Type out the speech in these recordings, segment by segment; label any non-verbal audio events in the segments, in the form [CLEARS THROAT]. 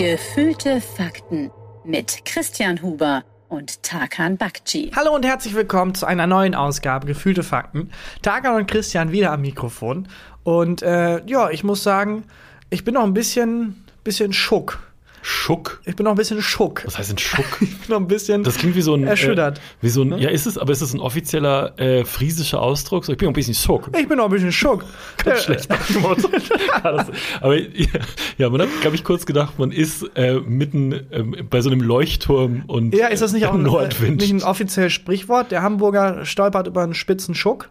Gefühlte Fakten mit Christian Huber und Tarkan Bakci. Hallo und herzlich willkommen zu einer neuen Ausgabe Gefühlte Fakten. Tarkan und Christian wieder am Mikrofon. Und äh, ja, ich muss sagen, ich bin noch ein bisschen, bisschen schock Schuck. Ich bin noch ein bisschen Schuck. Was heißt denn Schuck? [LAUGHS] ich bin noch ein bisschen Das klingt wie so ein. erschüttert. Äh, wie so ein, ja, ist es, aber ist es ein offizieller äh, friesischer Ausdruck? So, ich bin noch ein bisschen Schuck. Ich bin noch ein bisschen Schuck. Ganz schlecht [LAUGHS] Aber ja, ja, man hat, glaube ich, kurz gedacht, man ist äh, mitten ähm, bei so einem Leuchtturm und Ja, ist das nicht äh, auch ein, äh, Nordwind. nicht ein offizielles Sprichwort? Der Hamburger stolpert über einen spitzen Schuck.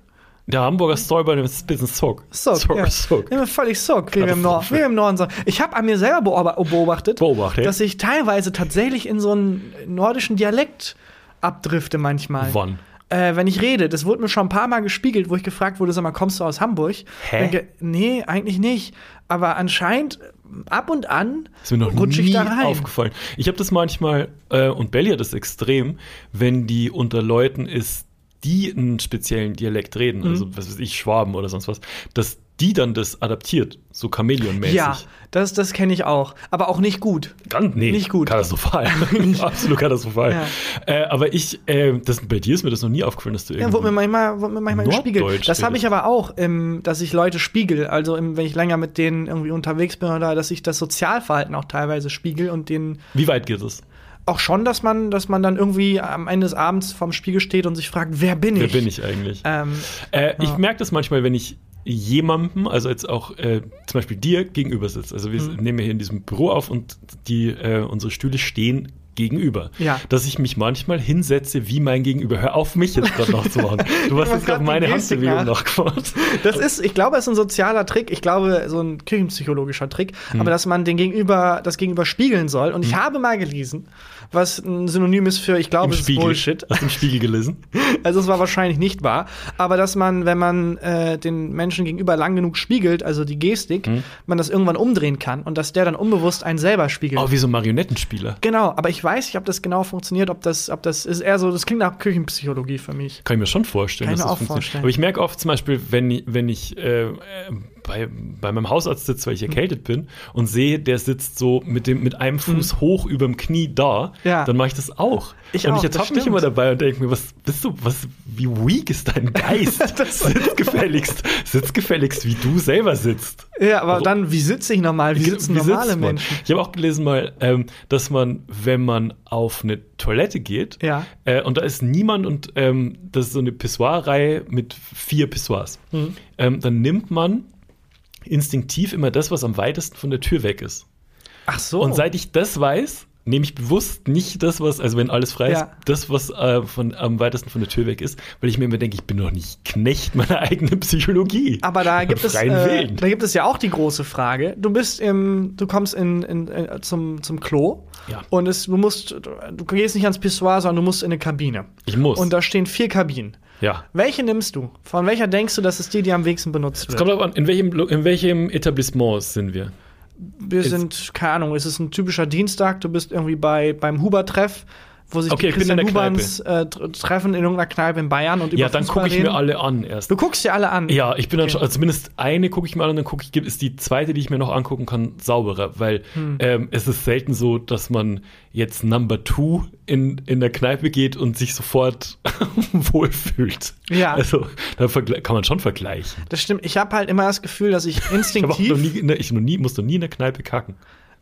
Der Hamburger Stolper ist ein bisschen Sock. Sock, Sock, ja. Sock. Ja, völlig Sock, wie wir, im Nord wie wir im Norden sagen. Ich habe an mir selber beob- beobachtet, Beobachtet? dass ich teilweise tatsächlich in so einen nordischen Dialekt abdrifte manchmal. Wann? Äh, wenn ich rede, das wurde mir schon ein paar Mal gespiegelt, wo ich gefragt wurde, sag mal, kommst du aus Hamburg? Hä? Denke, nee, eigentlich nicht. Aber anscheinend ab und an Ist mir noch rutsche ich nie da rein. aufgefallen. Ich habe das manchmal, äh, und Belly hat das extrem, wenn die unter Leuten ist, die einen speziellen Dialekt reden, Mhm. also was weiß ich, Schwaben oder sonst was, dass die dann das adaptiert, so Chamäleon-mäßig. Ja, das, das kenne ich auch. Aber auch nicht gut. Ganz, nee, Nicht gut. Katastrophal. [LAUGHS] [LAUGHS] Absolut katastrophal. Ja. Äh, aber ich, äh, das, bei dir ist mir das noch nie aufgefallen, dass du Ja, irgendwie. wurde mir manchmal, wurde mir manchmal gespiegelt. Norddeutsch Das habe ich aber auch, ähm, dass ich Leute spiegel. Also im, wenn ich länger mit denen irgendwie unterwegs bin oder dass ich das Sozialverhalten auch teilweise spiegel und denen Wie weit geht es? Auch schon, dass man, dass man dann irgendwie am Ende des Abends vorm Spiegel steht und sich fragt, wer bin ich? Wer bin ich eigentlich? Ähm, Äh, Ich Ja. merke das manchmal, wenn ich jemandem, also jetzt auch äh, zum Beispiel dir gegenüber sitze. Also wir Mhm. nehmen hier in diesem Büro auf und die äh, unsere Stühle stehen gegenüber. Ja. Dass ich mich manchmal hinsetze wie mein Gegenüber. Hör auf, mich jetzt gerade noch zu machen. Du hast jetzt gerade meine Handbewegung nach. nachgemacht. Das ist, ich glaube, es ist ein sozialer Trick. Ich glaube, so ein küchenpsychologischer Trick. Hm. Aber dass man den Gegenüber, das Gegenüber spiegeln soll. Und ich habe mal gelesen, was ein Synonym ist für, ich glaube, Im es ist Spiegel. Bullshit. Du im Spiegel gelesen? [LAUGHS] Also es war wahrscheinlich nicht wahr. Aber dass man, wenn man äh, den Menschen gegenüber lang genug spiegelt, also die Gestik, Hm. man das irgendwann umdrehen kann und dass der dann unbewusst einen selber spiegelt. Oh, wie so ein Marionettenspieler. Genau, aber ich weiß nicht, ob das genau funktioniert, ob das, ob das ist eher so, das klingt nach Küchenpsychologie für mich. Kann ich mir schon vorstellen. Kann ich mir auch vorstellen. Aber ich merke oft zum Beispiel, wenn, ich- wenn ich äh, äh, bei, bei meinem Hausarzt sitze, weil ich erkältet bin und sehe, der sitzt so mit, dem, mit einem Fuß hoch über dem Knie da. Ja. dann mache ich das auch. Ich und auch, ich ertappe mich immer dabei und denke mir, was bist du, was, wie weak ist dein [LAUGHS] Geist? sitz gefälligst, sitz gefälligst, wie du selber sitzt. Ja, aber Also- dann, wie sitze ich normal? Wie sitzen Wie normale sitzt? Menschen? Ich habe auch gelesen mal, ähm, dass man, wenn man auf eine Toilette geht, Ja. äh, und da ist niemand und ähm, das ist so eine Pissoir-Reihe mit vier Pissoirs, Mhm. ähm, dann nimmt man instinktiv immer das, was am weitesten von der Tür weg ist. Ach so. Und seit ich das weiß, nehme ich bewusst nicht das, was, also wenn alles frei ist, Ja. das, was äh, von, am weitesten von der Tür weg ist, weil ich mir immer denke, ich bin doch nicht Knecht meiner [LAUGHS] eigenen Psychologie. aber da gibt es, äh, da gibt es ja auch die große Frage. Du bist im, du kommst in, in, äh, zum, zum Klo Ja. und es, du musst, du gehst nicht ans Pissoir, sondern du musst in eine Kabine. Ich muss. Und da stehen vier Kabinen. ja. Welche nimmst du? Von welcher denkst du, dass es die, die am wenigsten benutzt Es wird? kommt darauf an, in welchem, in welchem Etablissement sind wir? Wir sind, keine Ahnung, es ist ein typischer Dienstag, du bist irgendwie bei, beim Huber-Treff, wo sich Okay, die ich bin in Christian der Huberns äh, tr- treffen in irgendeiner Kneipe in Bayern und über Ja, dann gucke ich mir alle an erst. Du guckst dir alle an. Ja, ich bin dann Okay. schon, also zumindest eine gucke ich mir an und dann gucke ich, ist die zweite, die ich mir noch angucken kann, sauberer, weil Hm. ähm, es ist selten so, dass man jetzt Number Two in, in der Kneipe geht und sich sofort [LAUGHS] wohlfühlt. Ja. Also da kann man schon vergleichen. Das stimmt. Ich habe halt immer das Gefühl, dass ich [LAUGHS] Ich habe auch instinktiv, noch nie, ich noch nie, muss noch nie in der Kneipe kacken.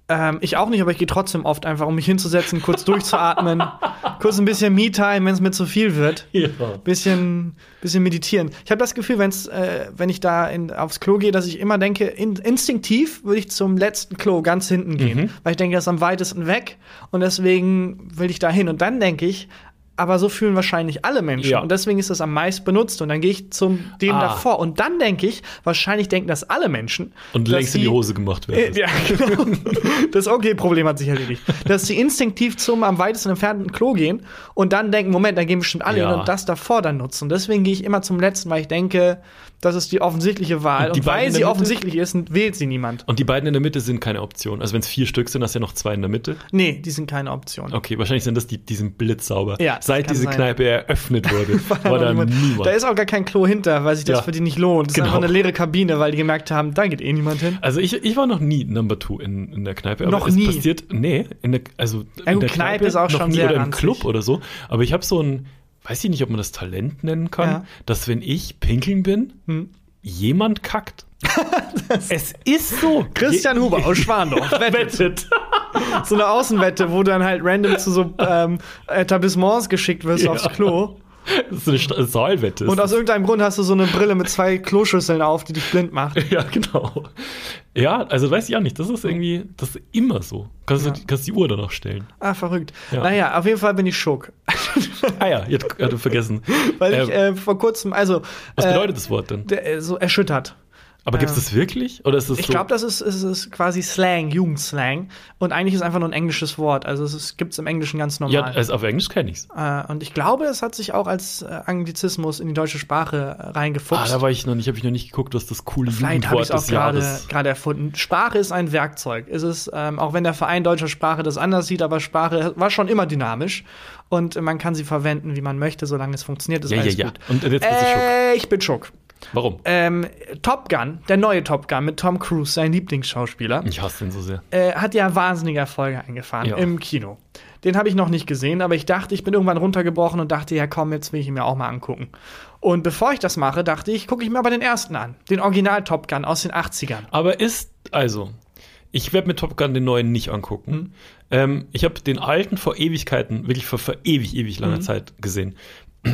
Ähm, ich auch nicht, aber ich gehe trotzdem oft einfach, um mich hinzusetzen, kurz durchzuatmen, [LAUGHS] kurz ein bisschen Me-Time, wenn es mir zu viel wird. Ja. Bisschen, bisschen meditieren. Ich habe das Gefühl, wenn's, äh, wenn ich da in, aufs Klo gehe, dass ich immer denke, in, instinktiv würde ich zum letzten Klo ganz hinten gehen, Mhm. weil ich denke, das ist am weitesten weg und deswegen will ich da hin. Und dann denke ich, aber so fühlen wahrscheinlich alle Menschen. Ja. Und deswegen ist das am meisten benutzt. Und dann gehe ich zum dem Ah. davor. Und dann denke ich, wahrscheinlich denken das alle Menschen. Und längst in die Hose gemacht werden. Äh, ja, [LAUGHS] genau. Das Okay-Problem hat sich erledigt. Dass sie instinktiv zum am weitesten entfernten Klo gehen und dann denken, Moment, da gehen bestimmt alle Ja. hin und das davor dann nutzen. Deswegen gehe ich immer zum letzten, weil ich denke, das ist die offensichtliche Wahl. Und die Und, beiden weil in sie offensichtlich ist, wählt sie niemand. Und die beiden in der Mitte sind keine Option. Also wenn es vier Stück sind, hast du ja noch zwei in der Mitte. Nee, die sind keine Option. Okay, wahrscheinlich sind das die, die sind blitzsauber. Ja, seit diese sein. Kneipe eröffnet wurde, [LAUGHS] da war da niemand. Da ist auch gar kein Klo hinter, weil sich das Ja. für die nicht lohnt. Das Genau. ist einfach eine leere Kabine, weil die gemerkt haben, da geht eh niemand hin. Also ich, ich war noch nie Number Two in, in der Kneipe. Aber Noch es nie? passiert, nee, in der, also Ja, in gut, der Kneipe ist auch noch schon nie sehr oder im ranzig. Club oder so. Aber ich habe so ein, weiß ich nicht, ob man das Talent nennen kann, Ja. dass wenn ich pinkeln bin, Hm. jemand kackt. [LAUGHS] es ist so. Christian Huber aus Schwandorf [LAUGHS] wettet. wettet. So eine Außenwette, wo du dann halt random zu so [LAUGHS] ähm, Etablissements geschickt wirst Ja. aufs Klo. [LAUGHS] Das ist eine Saalwette. Und aus irgendeinem Grund hast du so eine Brille mit zwei Kloschüsseln auf, die dich blind macht. [LAUGHS] ja, genau. Ja, also weiß ich auch nicht. Das ist irgendwie, das ist immer so. Kannst du Ja. kannst die Uhr danach stellen. Ah, verrückt. Ja. Naja, auf jeden Fall bin ich schock. Ah ja, jetzt hat du vergessen. [LAUGHS] Weil ich Ähm, äh, vor kurzem, also. was äh, bedeutet das Wort denn? der, äh, so erschüttert. Aber gibt es das wirklich? Oder ist das Ich so? glaube, das ist, ist, ist quasi Slang, Jugendslang. Und eigentlich ist es einfach nur ein englisches Wort. Also es gibt es im Englischen ganz normal. ja, also auf Englisch kenne ich's. äh, und ich glaube, es hat sich auch als äh, Anglizismus in die deutsche Sprache äh, Ah, reingefuchst. da war ich noch nicht, habe ich noch nicht geguckt, was das coole Vielleicht habe ich Jugendwort es auch des gerade Jahres. gerade erfunden. Sprache ist ein Werkzeug. Es ist, ähm, auch wenn der Verein deutscher Sprache das anders sieht, aber Sprache war schon immer dynamisch und man kann sie verwenden, wie man möchte, solange es funktioniert. Ist Ja, ja, alles ja. gut. Und jetzt bist du. Äh, ich bin schock. Warum? Ähm, Top Gun, der neue Top Gun mit Tom Cruise, sein Lieblingsschauspieler, Ich hasse den so sehr. äh, hat ja wahnsinnige Erfolge eingefahren Ja. im Kino. Den habe ich noch nicht gesehen, aber ich dachte, ich bin irgendwann runtergebrochen und dachte, ja komm, jetzt will ich ihn mir auch mal angucken. Und bevor ich das mache, dachte ich, gucke ich mir aber den ersten an. Den Original Top Gun aus den 80ern. Aber ist, also, ich werde mir Top Gun den neuen nicht angucken. Mhm. Ähm, ich habe den alten vor Ewigkeiten, wirklich vor, vor ewig, ewig Mhm. langer Zeit gesehen.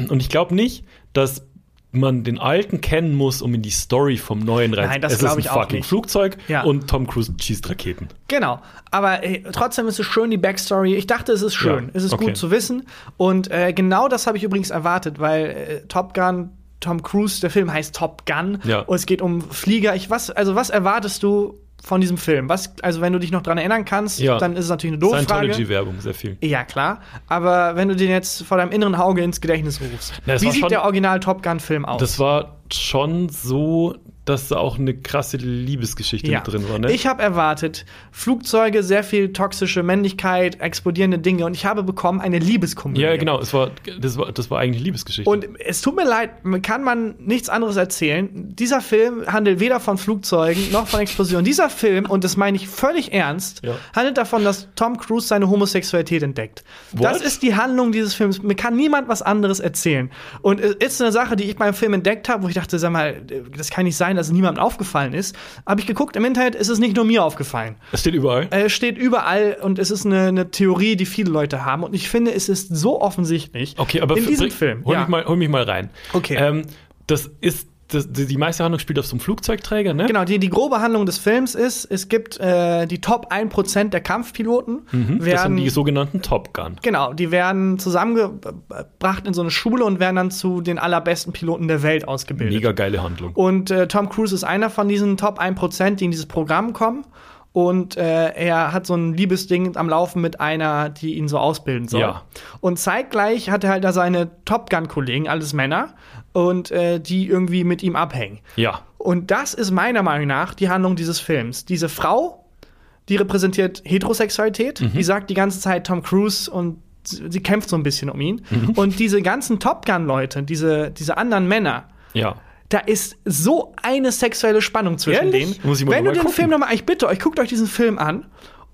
Und ich glaube nicht, dass man den alten kennen muss, um in die Story vom neuen rein. Nein, das es ist glaub ein ich auch fucking nicht. Flugzeug Ja. und Tom Cruise schießt Raketen. Genau, aber äh, trotzdem ist es schön, die Backstory. Ich dachte, es ist schön. Ja, Es ist okay. gut zu wissen. Und äh, genau das habe ich übrigens erwartet, weil äh, Top Gun, Tom Cruise, der Film heißt Top Gun. Ja. Und es geht um Flieger. Ich, was, also, was erwartest du von diesem Film? Was, also, wenn du dich noch dran erinnern kannst, Ja. dann ist es natürlich eine doofe Frage. Scientology-Werbung, sehr viel. Ja, klar. Aber wenn du den jetzt vor deinem inneren Auge ins Gedächtnis rufst, Na, wie sieht der Original Top Gun-Film aus? Das war schon so, dass da auch eine krasse Liebesgeschichte Ja. mit drin war, ne? Ich habe erwartet, Flugzeuge, sehr viel toxische Männlichkeit, explodierende Dinge und ich habe bekommen eine Liebeskomödie. ja, genau, es war, das war, das war eigentlich Liebesgeschichte. Und es tut mir leid, kann man nichts anderes erzählen. Dieser Film handelt weder von Flugzeugen noch von Explosionen. Dieser Film, und das meine ich völlig ernst, Ja. handelt davon, dass Tom Cruise seine Homosexualität entdeckt. What? Das ist die Handlung dieses Films. Mir kann niemand was anderes erzählen. Und es ist eine Sache, die ich beim Film entdeckt habe, wo ich dachte, sag mal, das kann nicht sein, dass es niemandem aufgefallen ist. Habe ich geguckt im Internet, ist es nicht nur mir aufgefallen. es steht überall. Es steht überall und es ist eine, eine Theorie, die viele Leute haben. Und ich finde, es ist so offensichtlich Okay, aber in diesem Film. Hol, ja. mich mal, hol mich mal rein. Okay. Ähm, das ist, das, die meiste Handlung spielt auf so einem Flugzeugträger, ne? Genau, die, die grobe Handlung des Films ist, es gibt äh, die Top 1% der Kampfpiloten. Mhm, das sind werden, die sogenannten Top Gun. genau, die werden zusammengebracht in so eine Schule und werden dann zu den allerbesten Piloten der Welt ausgebildet. Mega geile Handlung. Und äh, Tom Cruise ist einer von diesen Top 1%, die in dieses Programm kommen. Und äh, er hat so ein Liebesding am Laufen mit einer, die ihn so ausbilden soll. Ja. Und zeitgleich hat er halt da seine Top Gun-Kollegen, alles Männer, und äh, die irgendwie mit ihm abhängen. Ja. Und das ist meiner Meinung nach die Handlung dieses Films. Diese Frau, die repräsentiert Heterosexualität, Mhm. die sagt die ganze Zeit Tom Cruise und sie kämpft so ein bisschen um ihn. Mhm. Und diese ganzen Top Gun-Leute, diese, diese anderen Männer, Ja. da ist so eine sexuelle Spannung zwischen Ehrlich? denen. Wenn du den gucken. Film nochmal, ich bitte euch, guckt euch diesen Film an.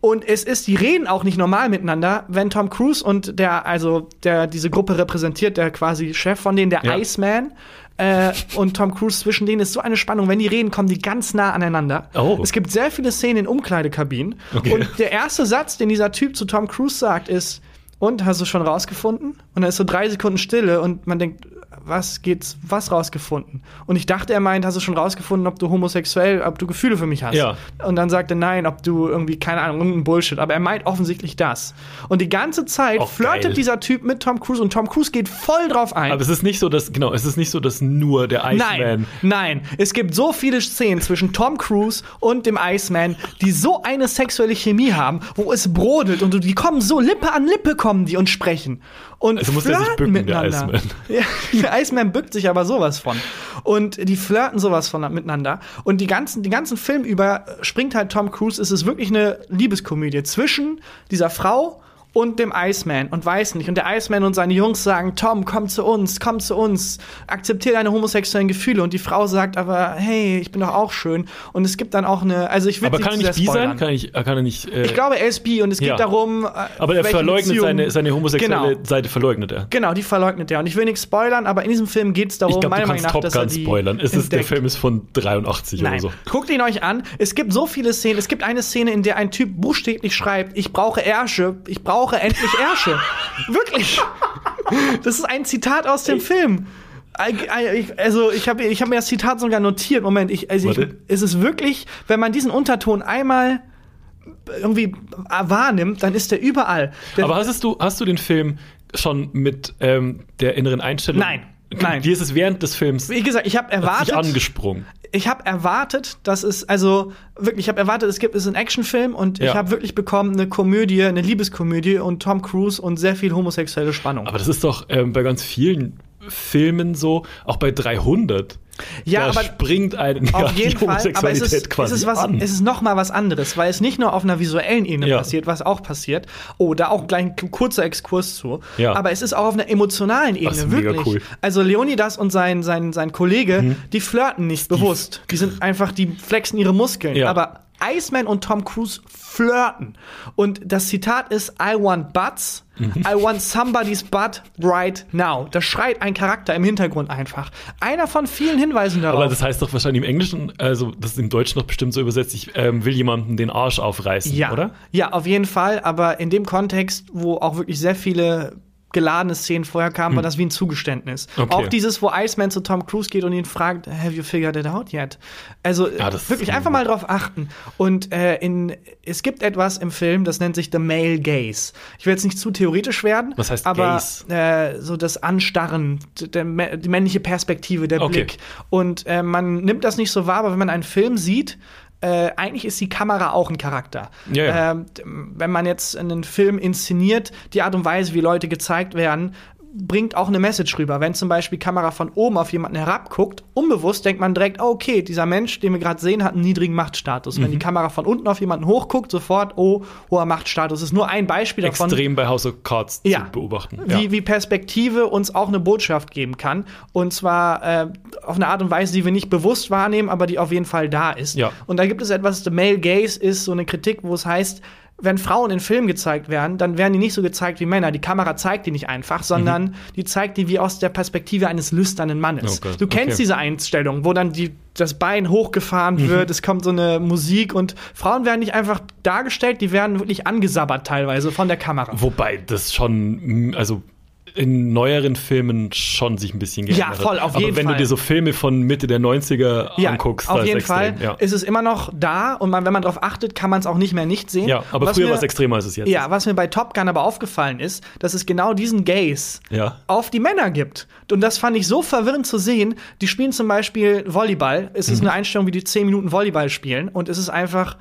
Und es ist, die reden auch nicht normal miteinander, wenn Tom Cruise und der, also der diese Gruppe repräsentiert, der quasi Chef von denen, der Ja. Iceman, äh, und Tom Cruise zwischen denen ist so eine Spannung. Wenn die reden, kommen die ganz nah aneinander. Oh. Es gibt sehr viele Szenen in Umkleidekabinen. Okay. Und der erste Satz, den dieser Typ zu Tom Cruise sagt, ist, und hast du schon rausgefunden? Und dann ist so drei Sekunden Stille und man denkt, was geht's, was rausgefunden? Und ich dachte, er meint, hast du schon rausgefunden, ob du homosexuell, ob du Gefühle für mich hast? Ja. Und dann sagt er, nein, ob du irgendwie, keine Ahnung, irgendein Bullshit. Aber er meint offensichtlich das. Und die ganze Zeit Auch flirtet geil. dieser Typ mit Tom Cruise und Tom Cruise geht voll drauf ein. Aber es ist nicht so, dass, genau, es ist nicht so, dass nur der Iceman. Nein, nein. Es gibt so viele Szenen zwischen Tom Cruise und dem Iceman, die so eine sexuelle Chemie haben, wo es brodelt und die kommen so Lippe an Lippe kommen die und sprechen. Und Also muss der sich flirten bücken, der miteinander. Iceman. [LAUGHS] Ja, der Iceman bückt sich aber sowas von. Und die flirten sowas von miteinander. Und die ganzen, den ganzen Film über springt halt Tom Cruise. Es ist wirklich eine Liebeskomödie zwischen dieser Frau und dem Iceman und weiß nicht. Und der Iceman und seine Jungs sagen, Tom, komm zu uns, komm zu uns, akzeptiere deine homosexuellen Gefühle. Und die Frau sagt aber, hey, ich bin doch auch schön. Und es gibt dann auch eine, also ich will Aber kann er nicht bi sein? Kann, ich, kann er nicht. Äh, ich glaube, er ist bi und es geht Ja. darum. äh, aber er verleugnet Beziehung- seine, seine homosexuelle Genau. Seite, verleugnet er. Genau, die verleugnet er. Und ich will nichts spoilern, aber in diesem Film geht es darum, Ich glaube, meiner Meinung nach, Top dass er Gun die spoilern. Es ist, der. Film ist von 83 Nein, oder so. guckt ihn euch an. Es gibt so viele Szenen. Es gibt eine Szene, in der ein Typ buchstäblich schreibt, ich brauche Ärsche, ich brauche endlich Ärsche. Wirklich. Das ist ein Zitat aus dem Film. Ich- Also ich habe ich hab mir das Zitat sogar notiert. Moment, ich, also ich, es ist wirklich, wenn man diesen Unterton einmal irgendwie wahrnimmt, dann ist der überall. Der, Aber hast du, hast du den Film schon mit ähm, der inneren Einstellung? Nein, nein. Wie ist es während des Films wie gesagt, ich habe erwartet, angesprungen? ich habe erwartet, dass es also wirklich, ich habe erwartet, es gibt es ist ein Actionfilm und ich Ja. habe wirklich bekommen eine Komödie, eine Liebeskomödie und Tom Cruise und sehr viel homosexuelle Spannung. Aber das ist doch ähm, bei ganz vielen Filmen so, auch bei 300. Ja, da aber springt einen auf jeden Fall, aber es ist, es quasi ist, was, an. es ist noch mal was anderes, weil es nicht nur auf einer visuellen Ebene Ja. passiert, was auch passiert. Oh, da auch gleich ein kurzer Exkurs zu. Ja. Aber es ist auch auf einer emotionalen Ebene mega wirklich. cool. Also Leonidas und sein sein sein Kollege, Mhm. die flirten nicht bewusst. Die sind einfach, die flexen ihre Muskeln. Ja. Aber Iceman und Tom Cruise flirten. Und das Zitat ist I want butts. I want somebody's butt right now. Da schreit ein Charakter im Hintergrund einfach. Einer von vielen Hinweisen darauf. Aber das heißt doch wahrscheinlich im Englischen, also das ist im Deutschen noch bestimmt so übersetzt, ich ähm, will jemanden den Arsch aufreißen, Ja, oder? ja, auf jeden Fall. Aber in dem Kontext, wo auch wirklich sehr viele geladene Szenen vorher kamen, war das wie ein Zugeständnis. Hm. Okay. Auch dieses, wo Iceman zu Tom Cruise geht und ihn fragt, have you figured it out yet? Also Ja, wirklich einfach mal drauf achten. Und äh, in, es gibt etwas im Film, das nennt sich The Male Gaze. Ich will jetzt nicht zu theoretisch werden, Was heißt aber Gaze? äh, so das Anstarren, der, die männliche Perspektive, der Okay. Blick. Und äh, man nimmt das nicht so wahr, aber wenn man einen Film sieht, äh, eigentlich ist die Kamera auch ein Charakter. Ja, ja. Ähm, wenn man jetzt einen Film inszeniert, die Art und Weise, wie Leute gezeigt werden, bringt auch eine Message rüber. Wenn zum Beispiel die Kamera von oben auf jemanden herabguckt, unbewusst denkt man direkt, oh, okay, dieser Mensch, den wir gerade sehen, hat einen niedrigen Machtstatus. Mhm. Wenn die Kamera von unten auf jemanden hochguckt, sofort, oh, hoher Machtstatus. Das ist nur ein Beispiel davon Extrem bei House of Cards Ja. zu beobachten. wie, wie Perspektive uns auch eine Botschaft geben kann. Und zwar äh, auf eine Art und Weise, die wir nicht bewusst wahrnehmen, aber die auf jeden Fall da ist. Ja. Und da gibt es etwas, The Male Gaze ist so eine Kritik, wo es heißt, wenn Frauen in Filmen gezeigt werden, dann werden die nicht so gezeigt wie Männer. Die Kamera zeigt die nicht einfach, sondern die zeigt die wie aus der Perspektive eines lüsternen Mannes. Oh du kennst okay. diese Einstellung, wo dann die, das Bein hochgefahren wird, es kommt so eine Musik und Frauen werden nicht einfach dargestellt, die werden wirklich angesabbert teilweise von der Kamera. Wobei das schon, also in neueren Filmen schon sich ein bisschen geändert hat. voll, auf Aber jeden wenn Fall. du dir so Filme von Mitte der 90er Ja, anguckst, auf da ist jeden extrem, Fall Ja. ist es immer noch da und man, wenn man darauf achtet, kann man es auch nicht mehr nicht sehen. ja, aber Was früher war es extremer als es jetzt Ja, ist. was mir bei Top Gun aber aufgefallen ist, dass es genau diesen Gaze Ja. auf die Männer gibt. Und das fand ich so verwirrend zu sehen. Die spielen zum Beispiel Volleyball. Es Mhm. ist eine Einstellung, wie die 10 Minuten Volleyball spielen. Und es ist einfach,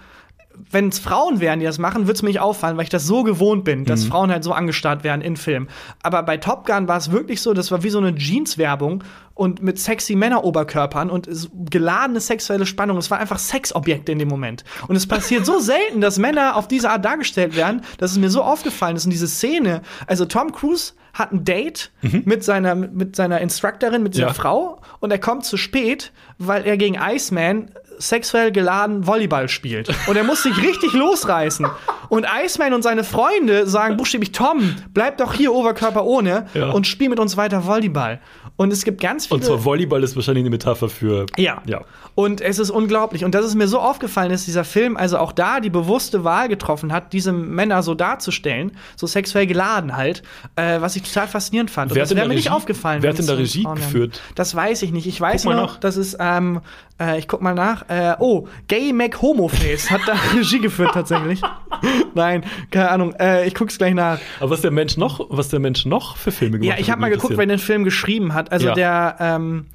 wenn es Frauen wären, die das machen, würde es mir nicht auffallen, weil ich das so gewohnt bin, dass Mhm. Frauen halt so angestarrt werden in Filmen. Aber bei Top Gun war es wirklich so, das war wie so eine Jeans-Werbung und mit sexy Männeroberkörpern und geladene sexuelle Spannung. Es war einfach Sexobjekte in dem Moment. Und es passiert so [LAUGHS] selten, dass Männer auf diese Art dargestellt werden, dass es mir so aufgefallen ist. Und diese Szene, also Tom Cruise hat ein Date mit seiner, mit seiner Instructorin, mit dieser Mhm. Ja. Frau und er kommt zu spät, weil er gegen Iceman sexuell geladen Volleyball spielt. Und er muss sich richtig losreißen. Und Iceman und seine Freunde sagen buchstäblich, Tom, bleib doch hier Oberkörper ohne Ja. und spiel mit uns weiter Volleyball. Und es gibt ganz viele. Und zwar Volleyball ist wahrscheinlich eine Metapher für. Ja. Ja. Und es ist unglaublich. Und das ist mir so aufgefallen, dass dieser Film also auch da die bewusste Wahl getroffen hat, diese Männer so darzustellen, so sexuell geladen halt, äh, was ich total faszinierend fand. Und Wer das hat in wäre mir nicht Regie- aufgefallen. wer hat es so Regie wären. geführt? Das weiß ich nicht. Ich weiß Guck mal noch, das ist, ähm, äh, ich guck mal nach, äh, oh, Gay Mac Homoface hat da [LAUGHS] Regie geführt tatsächlich. [LAUGHS] [LAUGHS] Nein, keine Ahnung. Äh, ich guck's gleich nach. Aber was der Mensch noch, was der Mensch noch für Filme gemacht Ja, ich hat, habe mal geguckt, wer den Film geschrieben hat. Also Ja. der, ähm,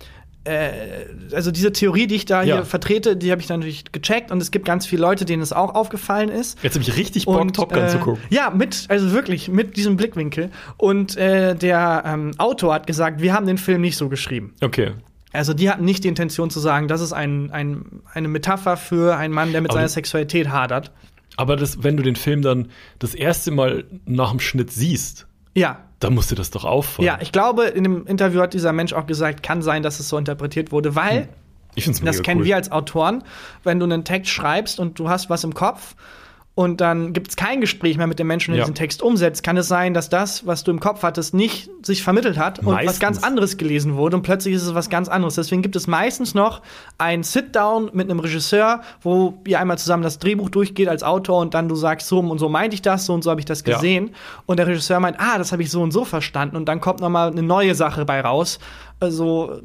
äh, also diese Theorie, die ich da Ja. hier vertrete, die habe ich dann natürlich gecheckt und es gibt ganz viele Leute, denen es auch aufgefallen ist. Jetzt habe ich richtig Bock, Top Gun äh, zu gucken. Ja, mit, also wirklich, mit diesem Blickwinkel. Und äh, der ähm, Autor hat gesagt, wir haben den Film nicht so geschrieben. Okay. Also die hatten nicht die Intention zu sagen, das ist ein, ein, eine Metapher für einen Mann, der mit Aber seiner Sexualität hadert. Aber das, wenn du den Film dann das erste Mal nach dem Schnitt siehst, Ja, dann muss dir das doch auffallen. ja, ich glaube, in dem Interview hat dieser Mensch auch gesagt, kann sein, dass es so interpretiert wurde, weil ich finde es Das kennen wir als Autoren, wenn du einen Text schreibst und du hast was im Kopf und dann gibt es kein Gespräch mehr mit dem Menschen, der Ja. diesen Text umsetzt, kann es sein, dass das, was du im Kopf hattest, nicht sich vermittelt hat und was Meistens. ganz anderes gelesen wurde und plötzlich ist es was ganz anderes. Deswegen gibt es meistens noch ein Sit-Down mit einem Regisseur, wo ihr einmal zusammen das Drehbuch durchgeht als Autor und dann du sagst, so und so meinte ich das, so und so habe ich das Ja. gesehen. Und der Regisseur meint, ah, das habe ich so und so verstanden und dann kommt noch mal eine neue Sache bei raus. Also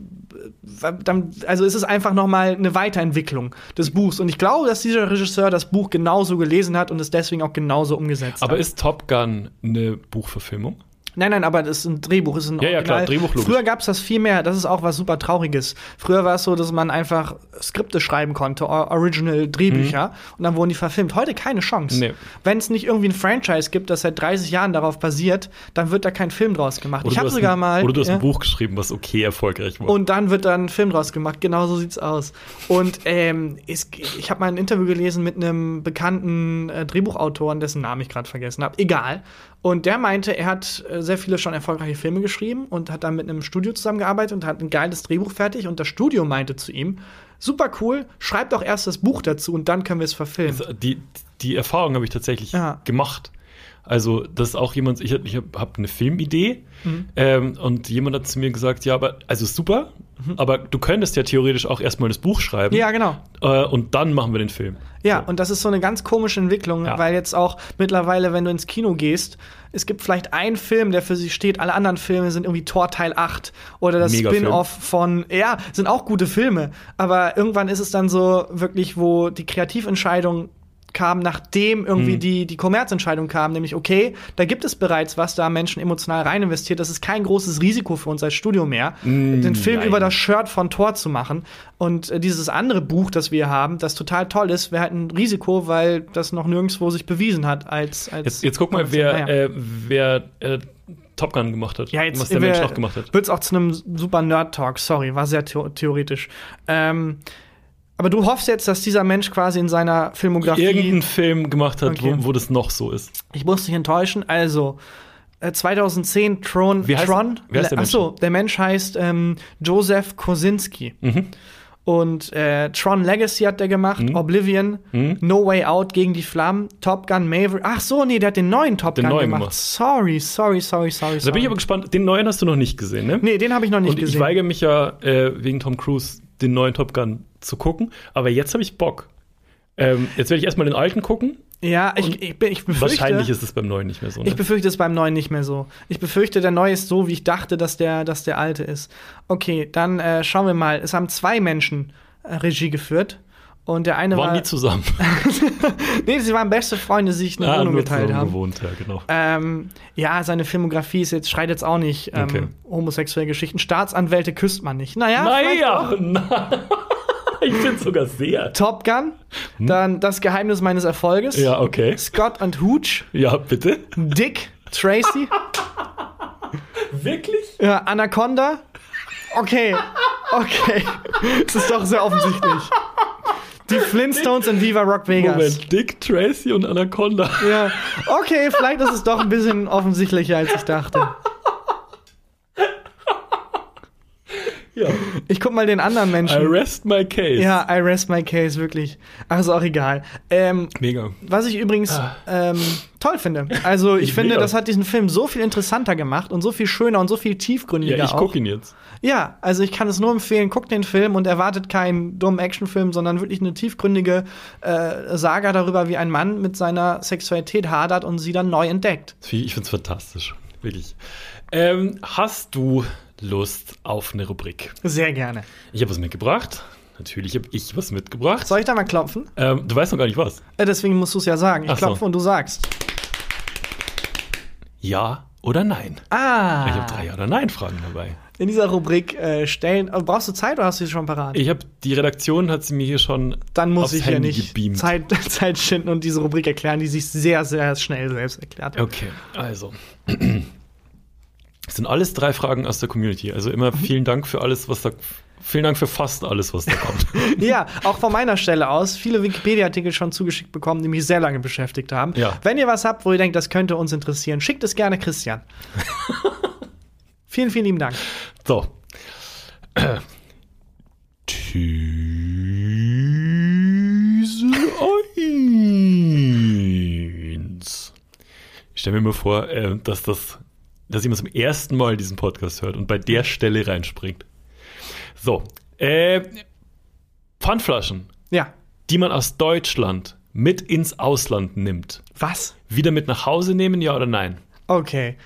dann, also es ist einfach noch mal eine Weiterentwicklung des Buchs. Und ich glaube, dass dieser Regisseur das Buch genauso gelesen hat und es deswegen auch genauso umgesetzt Aber hat. ist Top Gun eine Buchverfilmung? Nein, nein, aber das ist ein Drehbuch, ist ein Ja, ja, klar, Original. Drehbuch, logisch. Früher gab es das viel mehr, das ist auch was super Trauriges. Früher war es so, dass man einfach Skripte schreiben konnte, or Original Drehbücher, und dann wurden die verfilmt. Heute keine Chance. Mhm. Nee. Wenn es nicht irgendwie ein Franchise gibt, das seit 30 Jahren darauf basiert, dann wird da kein Film draus gemacht. Oder ich habe sogar ein, mal. Oder du hast ja. ein Buch geschrieben, was okay erfolgreich war. Und dann wird dann ein Film draus gemacht. Genau so sieht's aus. Und ähm, es, ich habe mal ein Interview gelesen mit einem bekannten äh, Drehbuchautoren, dessen Namen ich gerade vergessen habe. Egal. Und der meinte, er hat äh, sehr viele schon erfolgreiche Filme geschrieben und hat dann mit einem Studio zusammengearbeitet und hat ein geiles Drehbuch fertig. Und das Studio meinte zu ihm: Super cool, schreib doch erst das Buch dazu und dann können wir es verfilmen. Also die, die Erfahrung habe ich tatsächlich Ja. gemacht. Also, das ist auch jemand, ich, hab- ich habe hab eine Filmidee Mhm. ähm, und jemand hat zu mir gesagt, ja, aber, also super, aber du könntest ja theoretisch auch erstmal das Buch schreiben Mhm. ja, genau. äh, und dann machen wir den Film. Ja, So. und das ist so eine ganz komische Entwicklung, Ja. weil jetzt auch mittlerweile, wenn du ins Kino gehst, es gibt vielleicht einen Film, der für sich steht, alle anderen Filme sind irgendwie Tor Teil 8 oder das. Spin-off von, ja, sind auch gute Filme, aber irgendwann ist es dann so wirklich, wo die Kreativentscheidung kam, nachdem irgendwie Hm. die, die Kommerzentscheidung kam, nämlich, okay, da gibt es bereits was, da Menschen emotional rein investiert, das ist kein großes Risiko für uns als Studio mehr, den Film nein. über das Shirt von Thor zu machen. Und äh, dieses andere Buch, das wir haben, das total toll ist, wäre halt ein Risiko, weil das noch nirgendwo sich bewiesen hat als. als Jetzt, jetzt guck mal, wer, Naja. äh, wer äh, Top Gun gemacht hat. ja, jetzt was der Mensch auch gemacht hat. Wird es auch zu einem super Nerd-Talk, sorry, war sehr theo theoretisch. Ähm, aber du hoffst jetzt, dass dieser Mensch quasi in seiner Filmografie. Irgendeinen Film gemacht hat, Okay. wo, wo das noch so ist. Ich muss dich enttäuschen. Also, äh, 2010 Tron. Wie heißt- Tron. wie heißt der Mensch? Achso, der Mensch heißt ähm, Joseph Kosinski. Mhm. Und äh, Tron Legacy hat der gemacht, Mhm. Oblivion, No Way Out gegen die Flammen, Top Gun Maverick. Ach so, nee, der hat den neuen Top Den Gun neuen gemacht. gemacht. Sorry, sorry, sorry, sorry. Da sorry. bin ich aber gespannt. Den neuen hast du noch nicht gesehen, ne? nee, den habe ich noch nicht Und ich gesehen. weigere mich ja äh, wegen Tom Cruise den neuen Top Gun zu gucken, aber jetzt habe ich Bock. Ähm, jetzt werde ich erstmal den alten gucken. ja, ich, ich, bin- ich befürchte. Wahrscheinlich ist es beim neuen nicht mehr so. Ne? Ich befürchte es beim neuen nicht mehr so. Ich befürchte, der neue ist so, wie ich dachte, dass der, dass der alte ist. Okay, dann äh, schauen wir mal. Es haben zwei Menschen äh, Regie geführt. Und der eine Waren war. nie zusammen. [LAUGHS] nee, sie waren beste Freunde, die sich eine Ah, Wohnung geteilt haben. gewohnt, ja, genau. Ähm, ja, seine Filmografie ist jetzt, schreit jetzt auch nicht ähm, Okay. homosexuelle Geschichten. Staatsanwälte küsst man nicht. Naja, naja, [LAUGHS] na, [LAUGHS] ich finde sogar sehr. Top Gun, dann Das Geheimnis meines Erfolges. Hm? Ja, okay. Scott und Hooch, Ja, bitte. Dick, Tracy, [LAUGHS] Wirklich? ja, Anaconda. Okay, okay. Es ist doch sehr offensichtlich. Die Flintstones in Viva Rock Vegas. Moment, Dick, Tracy und Anaconda. Ja, okay, vielleicht ist es doch ein bisschen offensichtlicher, als ich dachte. Ja. Ich guck mal den anderen I Menschen. rest my case. Ja, I rest my case, wirklich. Ach, ist auch egal. Ähm, Mega. was ich übrigens ähm, toll finde. Also, ich finde, Mega. das hat diesen Film so viel interessanter gemacht und so viel schöner und so viel tiefgründiger Ja, ich auch. gucke ihn jetzt. Ja, also ich kann es nur empfehlen, guckt den Film und erwartet keinen dummen Actionfilm, sondern wirklich eine tiefgründige äh, Saga darüber, wie ein Mann mit seiner Sexualität hadert und sie dann neu entdeckt. Ich finde es fantastisch. Wirklich. Ähm, hast du Lust auf eine Rubrik? Sehr gerne. Ich habe was mitgebracht. Natürlich habe ich was mitgebracht. Soll ich da mal klopfen? Ähm, du weißt noch gar nicht was. Äh, deswegen musst du es ja sagen. Ich Ach so. klopfe und du sagst. Ja oder nein? Ah. Ich habe drei Ja- oder Nein-Fragen dabei. In dieser Rubrik äh, stellen. äh, Brauchst du Zeit oder hast du sie schon parat? Ich habe die Redaktion hat sie mir hier schon Dann muss ich ja Handy nicht gebeamt. Zeit, [LAUGHS] Zeit schinden und diese Rubrik erklären, die sich sehr, sehr schnell selbst erklärt. Okay, also. [CLEARS THROAT] Das sind alles drei Fragen aus der Community. Also immer vielen Dank für alles, was da. Vielen Dank für fast alles, was da kommt. [LAUGHS] Ja, auch von meiner Stelle aus. Viele Wikipedia-Artikel schon zugeschickt bekommen, die mich sehr lange beschäftigt haben. Ja. Wenn ihr was habt, wo ihr denkt, das könnte uns interessieren, schickt es gerne Christian. [LAUGHS] vielen, vielen lieben Dank. So. [CLEARS THROAT] These 1. Ich stelle mir mal vor, äh, dass das, dass jemand zum ersten Mal diesen Podcast hört und bei der Stelle reinspringt. So. Äh, Pfandflaschen, Ja. die man aus Deutschland mit ins Ausland nimmt. Was? Wieder mit nach Hause nehmen, ja oder nein? Okay.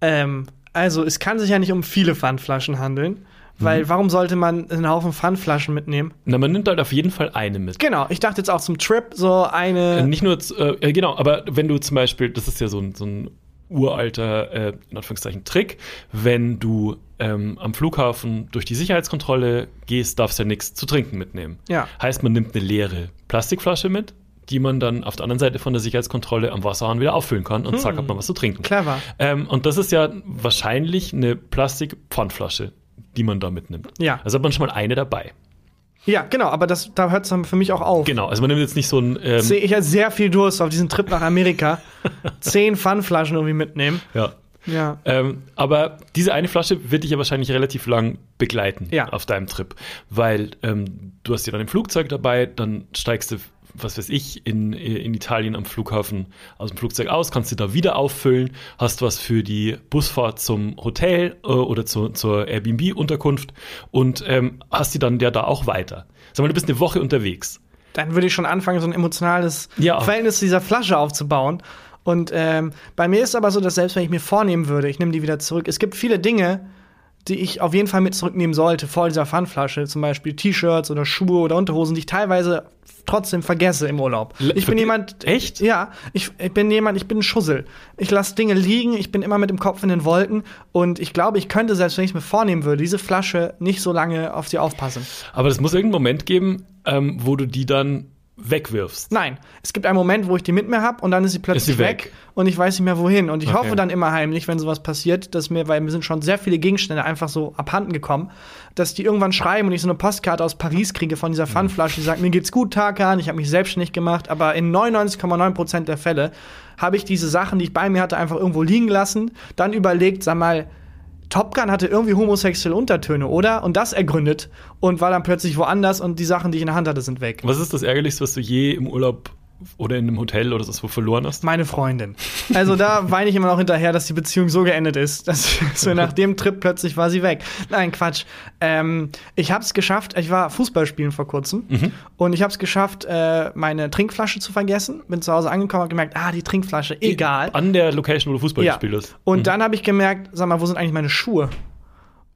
Ähm, also, es kann sich ja nicht um viele Pfandflaschen handeln, weil warum sollte man einen Haufen Pfandflaschen mitnehmen? Na, man nimmt halt auf jeden Fall eine mit. Genau, ich dachte jetzt auch zum Trip so eine. Äh, Nicht nur, z- äh, genau, aber wenn du zum Beispiel, das ist ja so ein, so ein uralter, äh, in Anführungszeichen, Trick, wenn du ähm, am Flughafen durch die Sicherheitskontrolle gehst, darfst du ja nichts zu trinken mitnehmen. Ja. Heißt, man nimmt eine leere Plastikflasche mit, die man dann auf der anderen Seite von der Sicherheitskontrolle am Wasserhahn wieder auffüllen kann und zack, hat man was zu trinken. Clever. Ähm, und das ist ja wahrscheinlich eine Plastikpfandflasche, die man da mitnimmt. Ja. Also hat man schon mal eine dabei. Ja, genau, aber das, da hört es dann für mich auch auf. Genau, also man nimmt jetzt nicht so ein. Ähm, Sehe ich hatte sehr viel Durst auf diesen Trip nach Amerika. [LAUGHS] Zehn Pfandflaschen irgendwie mitnehmen. ja. Ja. Ähm, aber diese eine Flasche wird dich ja wahrscheinlich relativ lang begleiten Ja. auf deinem Trip, weil ähm, du hast ja dann im Flugzeug dabei, dann steigst du, was weiß ich, in, in Italien am Flughafen aus dem Flugzeug aus, kannst du da wieder auffüllen, hast was für die Busfahrt zum Hotel äh, oder zu, zur Airbnb-Unterkunft und ähm, hast die dann ja da auch weiter. Sag mal, du bist eine Woche unterwegs. Dann würde ich schon anfangen, so ein emotionales Ja. Verhältnis zu dieser Flasche aufzubauen. Und ähm, bei mir ist aber so, dass selbst wenn ich mir vornehmen würde, ich nehme die wieder zurück, es gibt viele Dinge, die ich auf jeden Fall mit zurücknehmen sollte vor dieser Pfandflasche. Zum Beispiel T-Shirts oder Schuhe oder Unterhosen, die ich teilweise trotzdem vergesse im Urlaub. Ich bin jemand. Echt? Ja, ich, ich bin jemand, ich bin ein Schussel. Ich lasse Dinge liegen, ich bin immer mit dem Kopf in den Wolken und ich glaube, ich könnte, selbst wenn ich es mir vornehmen würde, diese Flasche nicht so lange auf sie aufpassen. Aber es muss irgendeinen Moment geben, ähm, wo du die dann wegwirfst. Nein, es gibt einen Moment, wo ich die mit mir habe und dann ist sie plötzlich Ist sie weg. weg. und ich weiß nicht mehr wohin. Und ich Okay. hoffe dann immer heimlich, wenn sowas passiert, dass mir, weil mir sind schon sehr viele Gegenstände einfach so abhanden gekommen, dass die irgendwann schreiben und ich so eine Postkarte aus Paris kriege von dieser Pfandflasche, die sagt, mir geht's gut, Tarkan, ich habe mich selbstständig gemacht, aber in 99,9% der Fälle habe ich diese Sachen, die ich bei mir hatte, einfach irgendwo liegen lassen, dann überlegt, sag mal, Top Gun hatte irgendwie homosexuelle Untertöne, oder? Und das ergründet und war dann plötzlich woanders und die Sachen, die ich in der Hand hatte, sind weg. Was ist das Ärgerlichste, was du je im Urlaub oder in einem Hotel oder so verloren hast? Meine Freundin. Also da [LAUGHS] weine ich immer noch hinterher, dass die Beziehung so geendet ist, dass [LAUGHS] so nach dem Trip plötzlich war sie weg. Nein, Quatsch. Ähm, ich habe es geschafft. Ich war Fußballspielen vor kurzem und ich habe es geschafft, äh, meine Trinkflasche zu vergessen. Bin zu Hause angekommen und gemerkt, ah, die Trinkflasche, egal. An der Location, wo du Fußball Ja. gespielt hast. Und dann habe ich gemerkt, sag mal, wo sind eigentlich meine Schuhe?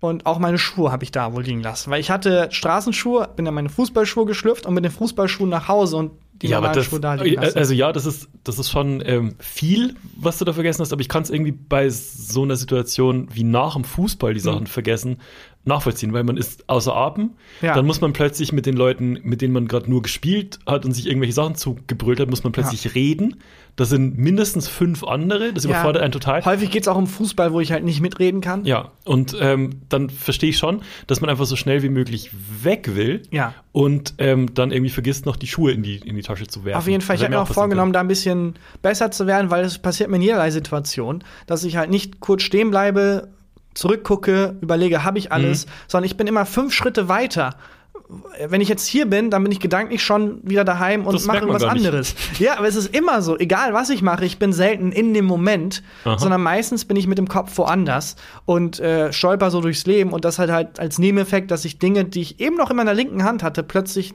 Und auch meine Schuhe habe ich da wohl liegen lassen. Weil ich hatte Straßenschuhe, bin dann meine Fußballschuhe geschlüpft und mit den Fußballschuhen nach Hause und die Ja, aber das, Schuhe da liegen lassen. also ja, das ist, das ist schon ähm, viel, was du da vergessen hast, aber ich kann es irgendwie bei so einer Situation wie nach dem Fußball die Sachen vergessen, nachvollziehen, weil man ist außer Atem, Ja. dann muss man plötzlich mit den Leuten, mit denen man gerade nur gespielt hat und sich irgendwelche Sachen zugebrüllt hat, muss man plötzlich reden. Das sind mindestens fünf andere, das überfordert einen total. Häufig geht es auch um Fußball, wo ich halt nicht mitreden kann. Ja, und ähm, dann verstehe ich schon, dass man einfach so schnell wie möglich weg will Ja. und ähm, dann irgendwie vergisst, noch die Schuhe in die, in die Tasche zu werfen. Auf jeden Fall, ich habe mir auch vorgenommen, da ein bisschen besser zu werden, weil es passiert mir in jederlei Situation, dass ich halt nicht kurz stehen bleibe, zurückgucke, überlege, habe ich alles, Mhm. sondern ich bin immer fünf Schritte weiter. Wenn ich jetzt hier bin, dann bin ich gedanklich schon wieder daheim und Das mache irgendwas anderes. Ja, aber es ist immer so, egal was ich mache, ich bin selten in dem Moment, Aha. sondern meistens bin ich mit dem Kopf woanders und äh, stolper so durchs Leben und das halt halt als Nebeneffekt, dass ich Dinge, die ich eben noch in meiner linken Hand hatte, plötzlich,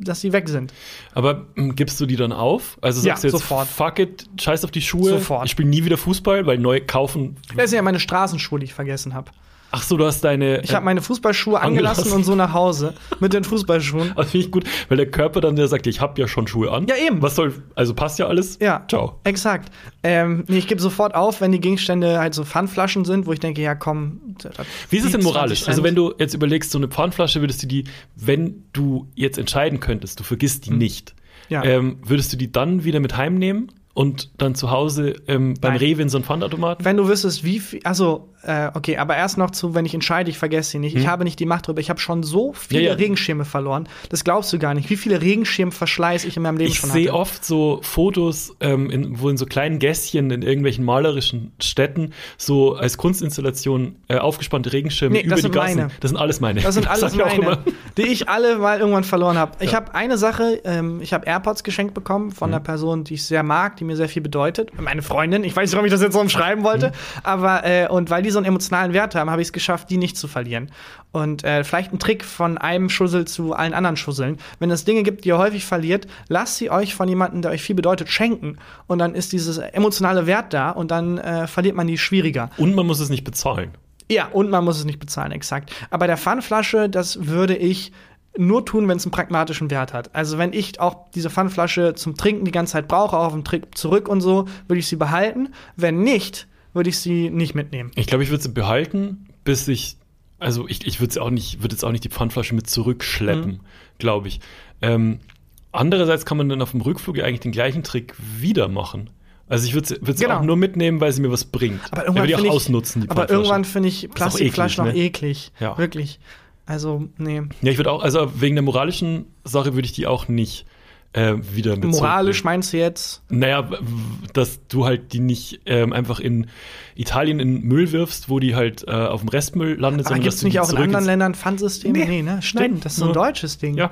dass sie weg sind. Aber ähm, gibst du die dann auf? Also Ja, sagst du jetzt, sofort. fuck it, scheiß auf die Schuhe, Sofort. ich spiele nie wieder Fußball, weil neu kaufen. Das sind ja meine Straßenschuhe, die ich vergessen habe. Ach so, du hast deine. Ich habe meine Fußballschuhe angelassen angelassen. und so nach Hause mit den Fußballschuhen. [LAUGHS] das finde ich gut, weil der Körper dann der sagt, ich habe ja schon Schuhe an. Ja, eben. Was soll, also passt ja alles. Ja, Ciao. Exakt. Ähm, nee, ich gebe sofort auf, wenn die Gegenstände halt so Pfandflaschen sind, wo ich denke, ja komm. Wie ist es denn 20 moralisch? Also wenn du jetzt überlegst, so eine Pfandflasche würdest du die, wenn du jetzt entscheiden könntest, du vergisst die nicht, Hm. Ja. ähm, würdest du die dann wieder mit heimnehmen und dann zu Hause ähm, beim Nein. Rewe in so einen Pfandautomaten? Wenn du wüsstest, wie viel, also, äh, okay, aber erst noch zu, wenn ich entscheide, ich vergesse sie nicht. Ich Hm. habe nicht die Macht drüber. Ich habe schon so viele Ja, ja. Regenschirme verloren. Das glaubst du gar nicht. Wie viele Regenschirmverschleiß ich in meinem Leben Ich schon sehe hatte. oft so Fotos, ähm, in, wo in so kleinen Gässchen in irgendwelchen malerischen Städten so als Kunstinstallation äh, aufgespannte Regenschirme Nee, über das die Gassen. meine. Das sind alles meine. Das sind [LAUGHS] alles ich auch meine, die ich alle mal irgendwann verloren habe. Ich Ja. habe eine Sache, ähm, ich habe AirPods geschenkt bekommen von Mhm. einer Person, die ich sehr mag, die mir sehr viel bedeutet. Meine Freundin. Ich weiß nicht, warum ich das jetzt so umschreiben wollte, Mhm. aber äh, und weil die so einen emotionalen Wert haben, habe ich es geschafft, die nicht zu verlieren. Und äh, vielleicht ein Trick von einem Schussel zu allen anderen Schusseln. Wenn es Dinge gibt, die ihr häufig verliert, lasst sie euch von jemandem, der euch viel bedeutet, schenken. Und dann ist dieses emotionale Wert da und dann äh, verliert man die schwieriger. Und man muss es nicht bezahlen. Ja, und man muss es nicht bezahlen, exakt. Aber der Pfandflasche, das würde ich nur tun, wenn es einen pragmatischen Wert hat. Also wenn ich auch diese Pfandflasche zum Trinken die ganze Zeit brauche, auch auf dem Trip zurück und so, würde ich sie behalten. Wenn nicht, würde ich sie nicht mitnehmen. Ich glaube, ich würde sie behalten, bis ich, also ich, ich würde sie auch nicht, würde jetzt auch nicht die Pfandflasche mit zurückschleppen, Mhm. glaube ich. Ähm, andererseits kann man dann auf dem Rückflug ja eigentlich den gleichen Trick wieder machen. Also ich würde sie, Genau. auch nur mitnehmen, weil sie mir was bringt. Aber irgendwann würde ich finde auch ich, ausnutzen, die aber irgendwann finde ich auch Plastikflaschen noch eklig, ne? eklig. Ja. Wirklich. Also, nee. Ja, ich würde auch, also wegen der moralischen Sache würde ich die auch nicht äh, wieder mit Moralisch meinst du jetzt? Naja, dass du halt die nicht ähm, einfach in Italien in Müll wirfst, wo die halt äh, auf dem Restmüll landet, Aber sondern gibt dass es du nicht auch in anderen Ländern Pfandsysteme? Nee. Nee, ne? Stimmt, Nein, das ist so ein deutsches Ding. Ja,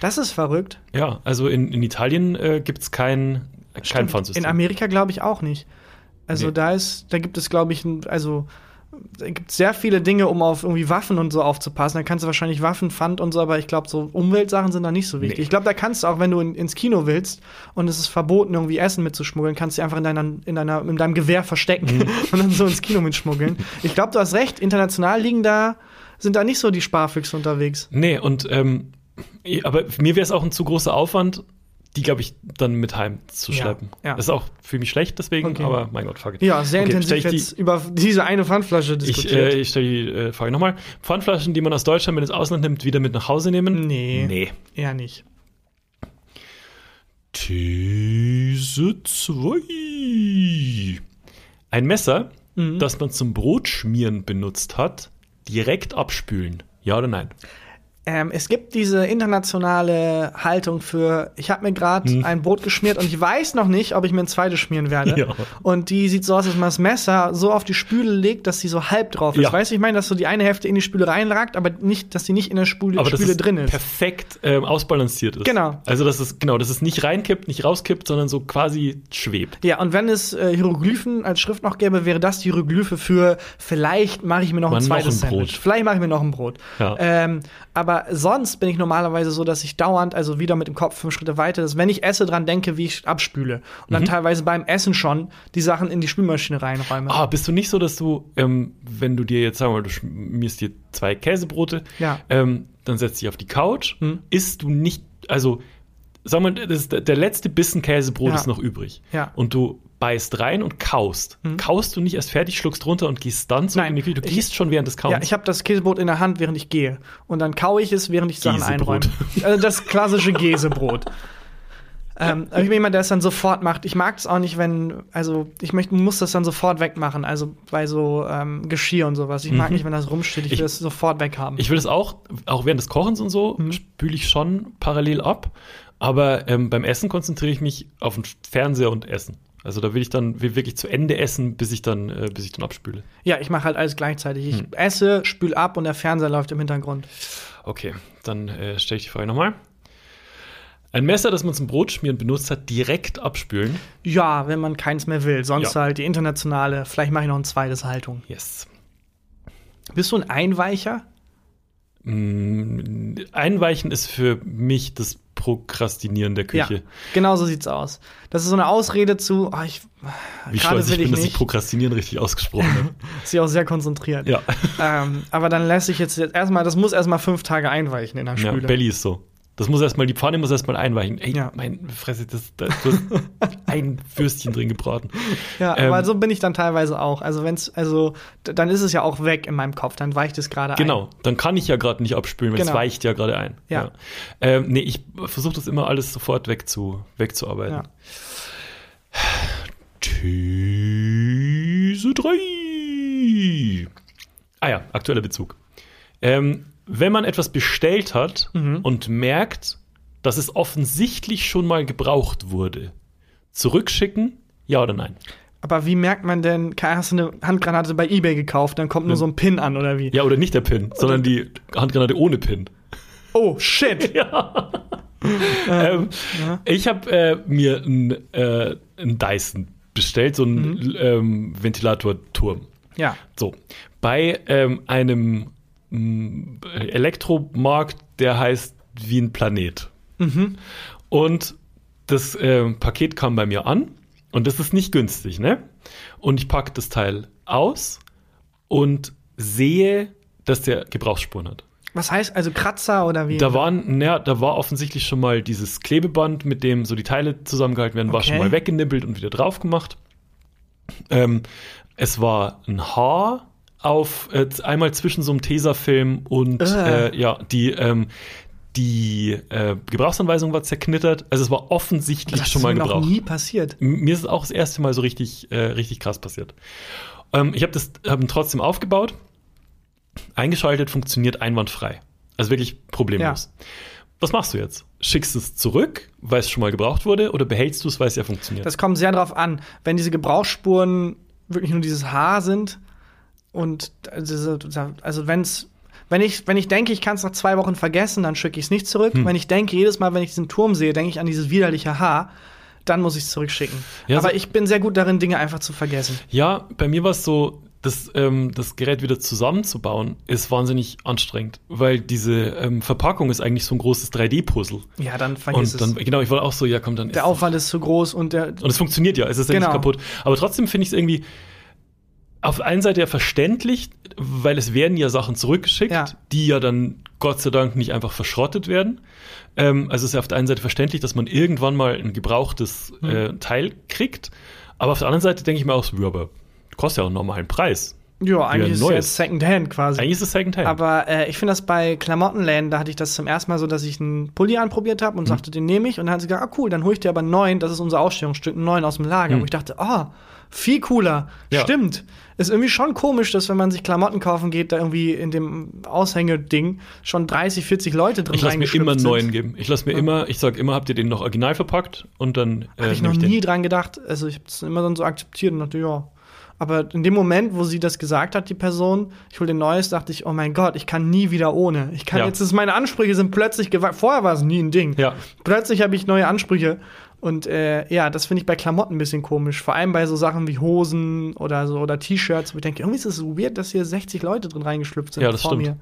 Das ist verrückt. ja, also in, in Italien äh, gibt es kein, kein. Pfandsystem. In Amerika glaube ich auch nicht. Also Nee. da ist, da gibt es, glaube ich, ein, also gibt sehr viele Dinge, um auf irgendwie Waffen und so aufzupassen. Da kannst du wahrscheinlich Waffen, Pfand und so, aber ich glaube, so Umweltsachen sind da nicht so wichtig. Nee. Ich glaube, da kannst du auch, wenn du in, ins Kino willst und es ist verboten, irgendwie Essen mitzuschmuggeln, kannst du einfach in, deiner, in, deiner, in deinem Gewehr verstecken Mhm. [LAUGHS] und dann so ins Kino mitschmuggeln. Ich glaube, du hast recht, international liegen da, sind da nicht so die Sparfüchse unterwegs. Nee, und ähm, aber mir wäre es auch ein zu großer Aufwand, die, glaube ich, dann mit heim zu Ja, schleppen. ja. Das ist auch für mich schlecht deswegen, Okay. aber mein Gott, fuck it. Ja, sehr Okay, intensiv ich die- jetzt über diese eine Pfandflasche Ich, diskutiert. äh, ich stelle die äh, Frage nochmal. Pfandflaschen, die man aus Deutschland mit ins Ausland nimmt, wieder mit nach Hause nehmen? nee, Nee. eher nicht. These 2. Ein Messer, Mhm. das man zum Brotschmieren benutzt hat, direkt abspülen. Ja oder nein? Ähm, es gibt diese internationale Haltung für, ich habe mir gerade Hm. ein Brot geschmiert und ich weiß noch nicht, ob ich mir ein zweites schmieren werde. Ja. Und die sieht so aus, dass man das Messer so auf die Spüle legt, dass sie so halb drauf ist. Ja. Weißt du, ich meine, dass so die eine Hälfte in die Spüle reinragt, aber nicht, dass sie nicht in der Spüle, Aber Spüle drin ist. perfekt ähm, ausbalanciert ist. Genau. Also, dass es, genau, dass es nicht reinkippt, nicht rauskippt, sondern so quasi schwebt. Ja, und wenn es äh, Hieroglyphen als Schrift noch gäbe, wäre das die Hieroglyphe für vielleicht mache ich mir noch Mal ein noch zweites ein Brot. Sandwich. Vielleicht mache ich mir noch ein Brot. Ja. Ähm, aber sonst bin ich normalerweise so, dass ich dauernd, also wieder mit dem Kopf fünf Schritte weiter, dass wenn ich esse, dran denke, wie ich abspüle. Und Mhm. dann teilweise beim Essen schon die Sachen in die Spülmaschine reinräume. Ah, bist du nicht so, dass du, ähm, wenn du dir jetzt, sagen wir mal, du schmierst dir zwei Käsebrote, Ja. ähm, dann setzt dich auf die Couch, Hm. isst du nicht, also, sag mal, das der letzte Bissen Käsebrot Ja. ist noch übrig. Ja. Und du beißt rein und kaust. Kaust du nicht erst fertig, schluckst runter und gehst dann so Nein, in die Küche? Du ich- gehst schon während des Kauens. Ja, ich habe das Käsebrot in der Hand, während ich gehe. Und dann kaue ich es, während ich Sachen einräume. Also das klassische Käsebrot. [LAUGHS] ähm, ich bin jemand, der es dann sofort macht. Ich mag es auch nicht, wenn, also ich möchte, muss das dann sofort wegmachen. Also bei so ähm, Geschirr und sowas. Ich mag nicht, wenn das rumsteht. Ich will Mhm. Ich- es sofort weghaben. Ich will das auch, auch während des Kochens und so, Mhm. spüle ich schon parallel ab. Aber ähm, beim Essen konzentriere ich mich auf den Fernseher und Essen. Also da will ich dann wirklich zu Ende essen, bis ich dann, äh, bis ich dann abspüle. ja, ich mache halt alles gleichzeitig. Ich Hm. esse, spül ab und der Fernseher läuft im Hintergrund. Okay, dann äh, stelle ich die Frage nochmal. Ein Messer, das man zum Brotschmieren benutzt hat, direkt abspülen. Ja, wenn man keins mehr will. Sonst Ja. halt die internationale. Vielleicht mache ich noch ein zweites Haltung. Yes. Bist du ein Einweicher? Mm, Einweichen ist für mich das Prokrastinieren der Küche. Ja, genau so sieht's aus. Das ist so eine Ausrede zu, oh, ich, Wie stolz ich bin, ich dass ich. Prokrastinieren richtig ausgesprochen habe. [LAUGHS] Ist ja auch sehr konzentriert. ja. Ähm, aber dann lässt sich jetzt, erstmal, das muss erstmal fünf Tage einweichen in der ja, Spüle. Belly ist so. Das muss erstmal, die Pfanne muss erstmal einweichen. Ey, Ja. mein Fresse, das, da du hast [LAUGHS] ein Würstchen drin gebraten. ja, Ähm, aber so bin ich dann teilweise auch. Also wenn's, also dann ist es ja auch weg in meinem Kopf, dann weicht es gerade ein. Genau, dann kann ich ja gerade nicht abspülen, weil es Genau. weicht ja gerade ein. Ja. Ähm, nee, ich versuche das immer alles sofort wegzu, wegzuarbeiten. Ja. These 3. Ah ja, aktueller Bezug. Ähm, wenn man etwas bestellt hat Mhm. und merkt, dass es offensichtlich schon mal gebraucht wurde, zurückschicken, ja oder nein? Aber wie merkt man denn, hast du eine Handgranate bei Ebay gekauft, dann kommt nur so ein Pin an oder wie? Ja oder nicht der Pin, sondern die Handgranate ohne Pin. Oh, shit. [LAUGHS] ähm, Ich habe äh, mir einen äh, einen Dyson bestellt, so einen ähm, Ventilatorturm. Ja. So, bei ähm, einem Elektromarkt, der heißt wie ein Planet. Und das ähm, Paket kam bei mir an und das ist nicht günstig, ne? Und ich packe das Teil aus und sehe, dass der Gebrauchsspuren hat. Was heißt also Kratzer oder wie? Da, waren, na, da war offensichtlich schon mal dieses Klebeband, mit dem so die Teile zusammengehalten werden, war Okay. schon mal weggenibbelt und wieder drauf gemacht. Ähm, es war ein Haar auf äh, einmal zwischen so einem Tesafilm und Äh. äh, ja, die, ähm, die äh, Gebrauchsanweisung war zerknittert. Also es war offensichtlich das schon ist mal mir noch gebraucht. nie passiert. Mir ist es auch das erste Mal so richtig, äh, richtig krass passiert. Ähm, ich habe das hab trotzdem aufgebaut, eingeschaltet, funktioniert einwandfrei. Also wirklich problemlos. Was machst du jetzt? Schickst du es zurück, weil es schon mal gebraucht wurde, oder behältst du es, weil es ja funktioniert? Das kommt sehr drauf an. Wenn diese Gebrauchsspuren wirklich nur dieses Haar sind und diese, also wenn's, wenn ich, wenn ich denke, ich kann es nach zwei Wochen vergessen, dann schicke ich es nicht zurück. Hm. Wenn ich denke, jedes Mal, wenn ich diesen Turm sehe, denke ich an dieses widerliche Haar, dann muss ich es zurückschicken. Ja, Aber so- ich bin sehr gut darin, Dinge einfach zu vergessen. ja, bei mir war es so, das, ähm, das Gerät wieder zusammenzubauen, ist wahnsinnig anstrengend, weil diese ähm, Verpackung ist eigentlich so ein großes 3D-Puzzle. Ja, dann vergiss Und dann, es. genau, ich war auch so, ja komm, dann Der Aufwand ist zu groß und der. Und es funktioniert ja, es ist ja Genau. nicht kaputt. Aber trotzdem finde ich es irgendwie auf der einen Seite ja verständlich, weil es werden ja Sachen zurückgeschickt, Ja. die ja dann Gott sei Dank nicht einfach verschrottet werden. Ähm, also es ist ja auf der einen Seite verständlich, dass man irgendwann mal ein gebrauchtes Hm. äh, Teil kriegt. Aber auf der anderen Seite denke ich mir auch so, ja, aber kostet ja auch einen normalen Preis. Ja, eigentlich ist es ja. Secondhand quasi. Eigentlich ist es Secondhand. Aber äh, ich finde das bei Klamottenläden, da hatte ich das zum ersten Mal so, dass ich einen Pulli anprobiert habe und Mhm. sagte, den nehme ich. Und dann hat sie gesagt, ah cool, dann hole ich dir aber einen neuen, das ist unser Ausstellungsstück, einen neuen aus dem Lager. Mhm. Wo ich dachte, ah, viel cooler. Ja. Stimmt. Ist irgendwie schon komisch, dass wenn man sich Klamotten kaufen geht, da irgendwie in dem Aushängeding schon 30, 40 Leute drin ich lasse mir immer einen sind. neuen geben. Ich lasse mir immer, ich sage immer, habt ihr den noch original verpackt? Und dann äh, Habe ich noch den. nie dran gedacht. Also ich habe es immer dann so akzeptiert und dachte, ja. Aber in dem Moment, wo sie das gesagt hat, die Person, ich hole den Neues, dachte ich, oh mein Gott, ich kann nie wieder ohne. Ich kann Ja. jetzt, ist meine Ansprüche sind plötzlich gewachsen. Vorher war es nie ein Ding. Ja. Plötzlich habe ich neue Ansprüche. Und äh, ja, das finde ich bei Klamotten ein bisschen komisch. Vor allem bei so Sachen wie Hosen oder so oder T-Shirts, wo ich denke, irgendwie ist es so weird, dass hier 60 Leute drin reingeschlüpft sind Ja, das vor stimmt. mir.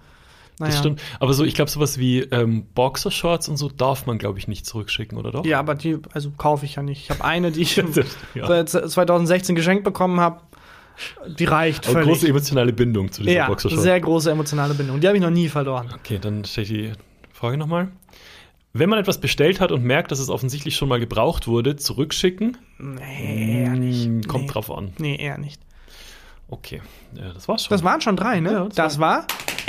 Naja. Das stimmt. Aber so, ich glaube, sowas wie ähm, Boxershorts und so darf man, glaube ich, nicht zurückschicken, oder doch? Ja, aber die, also kaufe ich ja nicht. Ich habe eine, die ich [LAUGHS] Ja. seit 2016 geschenkt bekommen habe. Die reicht Aber völlig. große emotionale Bindung zu dieser Ja, Boxershort. sehr große emotionale Bindung. Die habe ich noch nie verloren. Okay, dann stelle ich die Frage nochmal. Wenn man etwas bestellt hat und merkt, dass es offensichtlich schon mal gebraucht wurde, zurückschicken? Nee, eher nicht. Hm, Kommt nee. drauf an. Nee, eher nicht. Okay, ja, das war's schon. Das waren schon drei, ne? Ja, das das war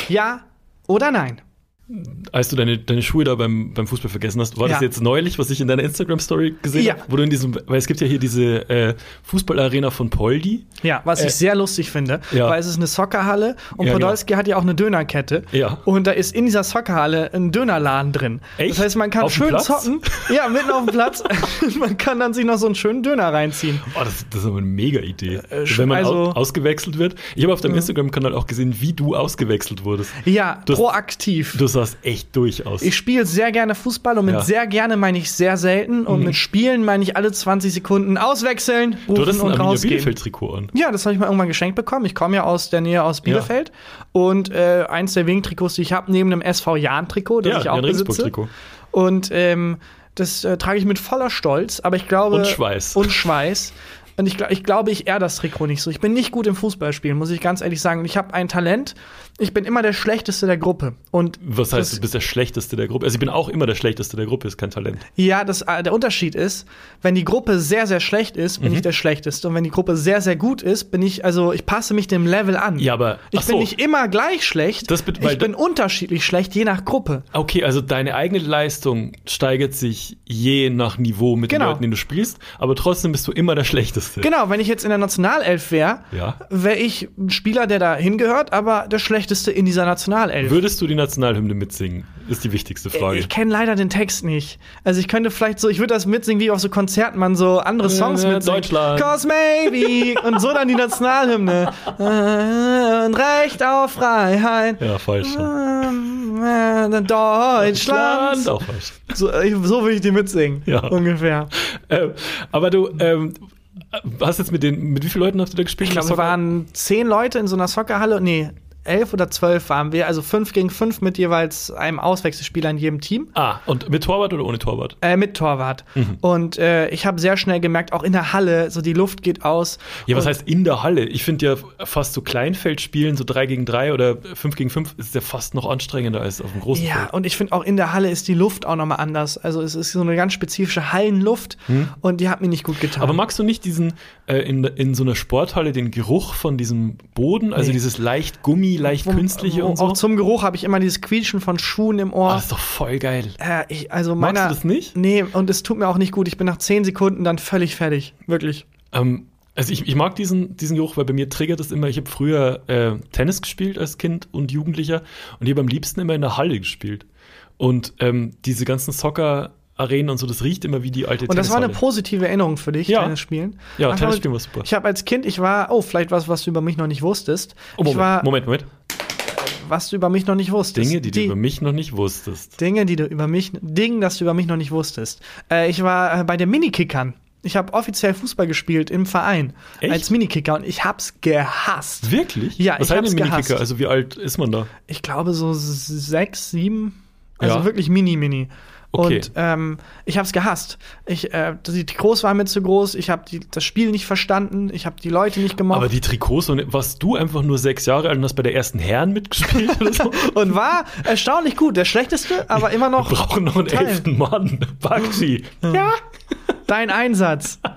ja oder nein. Als du deine, deine Schuhe da beim, beim Fußball vergessen hast, war das Ja. jetzt neulich, was ich in deiner Instagram-Story gesehen Ja. habe? Wo du in diesem, weil es gibt ja hier diese äh, Fußballarena von Poldi. Ja, was Äh, ich sehr lustig finde, ja. weil es ist eine Soccerhalle und Ja, Podolski hat ja auch eine Dönerkette. Ja. Und da ist in dieser Soccerhalle ein Dönerladen drin. Echt? Das heißt, man kann Auf schön zocken. Ja, mitten auf dem Platz. [LAUGHS] man kann dann sich noch so einen schönen Döner reinziehen. Oh, das, das ist aber eine mega Idee. Äh, Wenn man also- au ausgewechselt wird. Ich habe auf deinem Instagram-Kanal auch gesehen, wie du ausgewechselt wurdest. Ja, Du hast- proaktiv. Du sahst echt durch aus. Ich spiele sehr gerne Fußball und mit Ja. Mhm. sehr gerne meine ich sehr selten und mit Spielen meine ich alle 20 Sekunden auswechseln, du rufen hattest ein und rausgehen. Bielefeld-Trikot an. Ja, das habe ich mal irgendwann geschenkt bekommen. Ich komme ja aus der Nähe aus Bielefeld und äh, eins der wenigen Trikots, die ich habe, neben einem SV Jahn-Trikot, das Ja, ich auch besitze. Und ähm, das äh, trage ich mit voller Stolz, aber ich glaube Und Schweiß. und Schweiß. Und ich, ich glaube, ich ehr das Trikot nicht so. Ich bin nicht gut im Fußballspielen, muss ich ganz ehrlich sagen. Ich habe ein Talent. Ich bin immer der Schlechteste der Gruppe. Und Was heißt, das- du bist der Schlechteste der Gruppe? Also ich bin auch immer der Schlechteste der Gruppe, ist kein Talent. Ja, das, äh, der Unterschied ist, wenn die Gruppe sehr, sehr schlecht ist, Mhm. bin ich der Schlechteste. Und wenn die Gruppe sehr, sehr gut ist, bin ich, also ich passe mich dem Level an. Ja, aber- Ich ach bin so. nicht immer gleich schlecht. Das ich bin unterschiedlich schlecht, je nach Gruppe. Okay, also deine eigene Leistung steigert sich je nach Niveau mit Genau. den Leuten, denen du spielst, aber trotzdem bist du immer der Schlechteste. Schlechteste. Genau, wenn ich jetzt in der Nationalelf wäre, Ja. wäre ich ein Spieler, der da hingehört, aber der schlechteste in dieser Nationalelf. Würdest du die Nationalhymne mitsingen? Ist die wichtigste Frage. Ich kenne leider den Text nicht. Also ich könnte vielleicht so, ich würde das mitsingen, wie auf so Konzerten man so andere Songs Äh, mitsingen. Deutschland. Cause maybe. und so dann die Nationalhymne. Äh, Und Recht auf Freiheit. ja, falsch. Äh, Deutschland. Auch falsch. So, so will ich die mitsingen. Ja. Ungefähr. Ähm, aber du, ähm, hast jetzt mit den, mit wie vielen Leuten hast du da gespielt? Ich glaube, Soccer? waren zehn Leute in so einer Soccerhalle. Nee, elf oder zwölf waren wir. Also fünf gegen fünf mit jeweils einem Auswechselspieler in jedem Team. Ah, und mit Torwart oder ohne Torwart? Äh, mit Torwart. Mhm. Und äh, ich habe sehr schnell gemerkt, auch in der Halle, so die Luft geht aus. Ja, was heißt in der Halle? Ich finde ja fast so Kleinfeldspielen, so 3 gegen 3 oder 5 gegen 5, ist ja fast noch anstrengender als auf dem großen Ja, Feld. und ich finde auch in der Halle ist die Luft auch nochmal anders. Also es ist so eine ganz spezifische Hallenluft und die hat mir nicht gut getan. Aber magst du nicht diesen, äh, in, in so einer Sporthalle den Geruch von diesem Boden, also Nee. dieses leicht Gummi, leicht Wo- künstliche und so? Auch zum Geruch habe ich immer dieses Quietschen von Schuhen im Ah, Ohr. das ist doch voll geil. äh, ich, also Magst meiner, du das nicht? Nee, und es tut mir auch nicht gut. Ich bin nach zehn Sekunden dann völlig fertig. Wirklich. Ähm, also ich, ich mag diesen, diesen Geruch, weil bei mir triggert es immer, ich habe früher äh, Tennis gespielt als Kind und Jugendlicher und ich habe am liebsten immer in der Halle gespielt. Und ähm, diese ganzen Soccer-Arenen und so, das riecht immer wie die alte Und das war eine positive Erinnerung für dich, Ja. Tennis spielen. Ja, Tennis spielen war super. Ich habe als Kind, ich war, oh, vielleicht was, was du über mich noch nicht wusstest. Oh, Moment, war, Moment, Moment. was du über mich noch nicht wusstest. Dinge, die, du über mich noch nicht wusstest. Dinge, die du über mich, Dinge, das du über mich noch nicht wusstest. Äh, ich war äh, bei den Minikickern. Ich habe offiziell Fußball gespielt im Verein Echt? als Minikicker und ich hab's gehasst. Wirklich? Ja, Was ich hab's Minikicker? gehasst. Also wie alt ist man da? Ich glaube so sechs, sieben. Also Ja. wirklich mini, mini. Okay. Und ähm, ich hab's gehasst. Ich, äh, die, die Groß war mir zu groß. Ich habe das Spiel nicht verstanden. Ich habe die Leute nicht gemocht. Aber die Trikots, und warst du einfach nur sechs Jahre alt und hast bei der ersten Herren mitgespielt oder so? [LAUGHS] und war erstaunlich gut. Der schlechteste, aber immer noch. Wir brauchen noch einen elften Mann. Bakti. Ja. Dein Einsatz. [LAUGHS]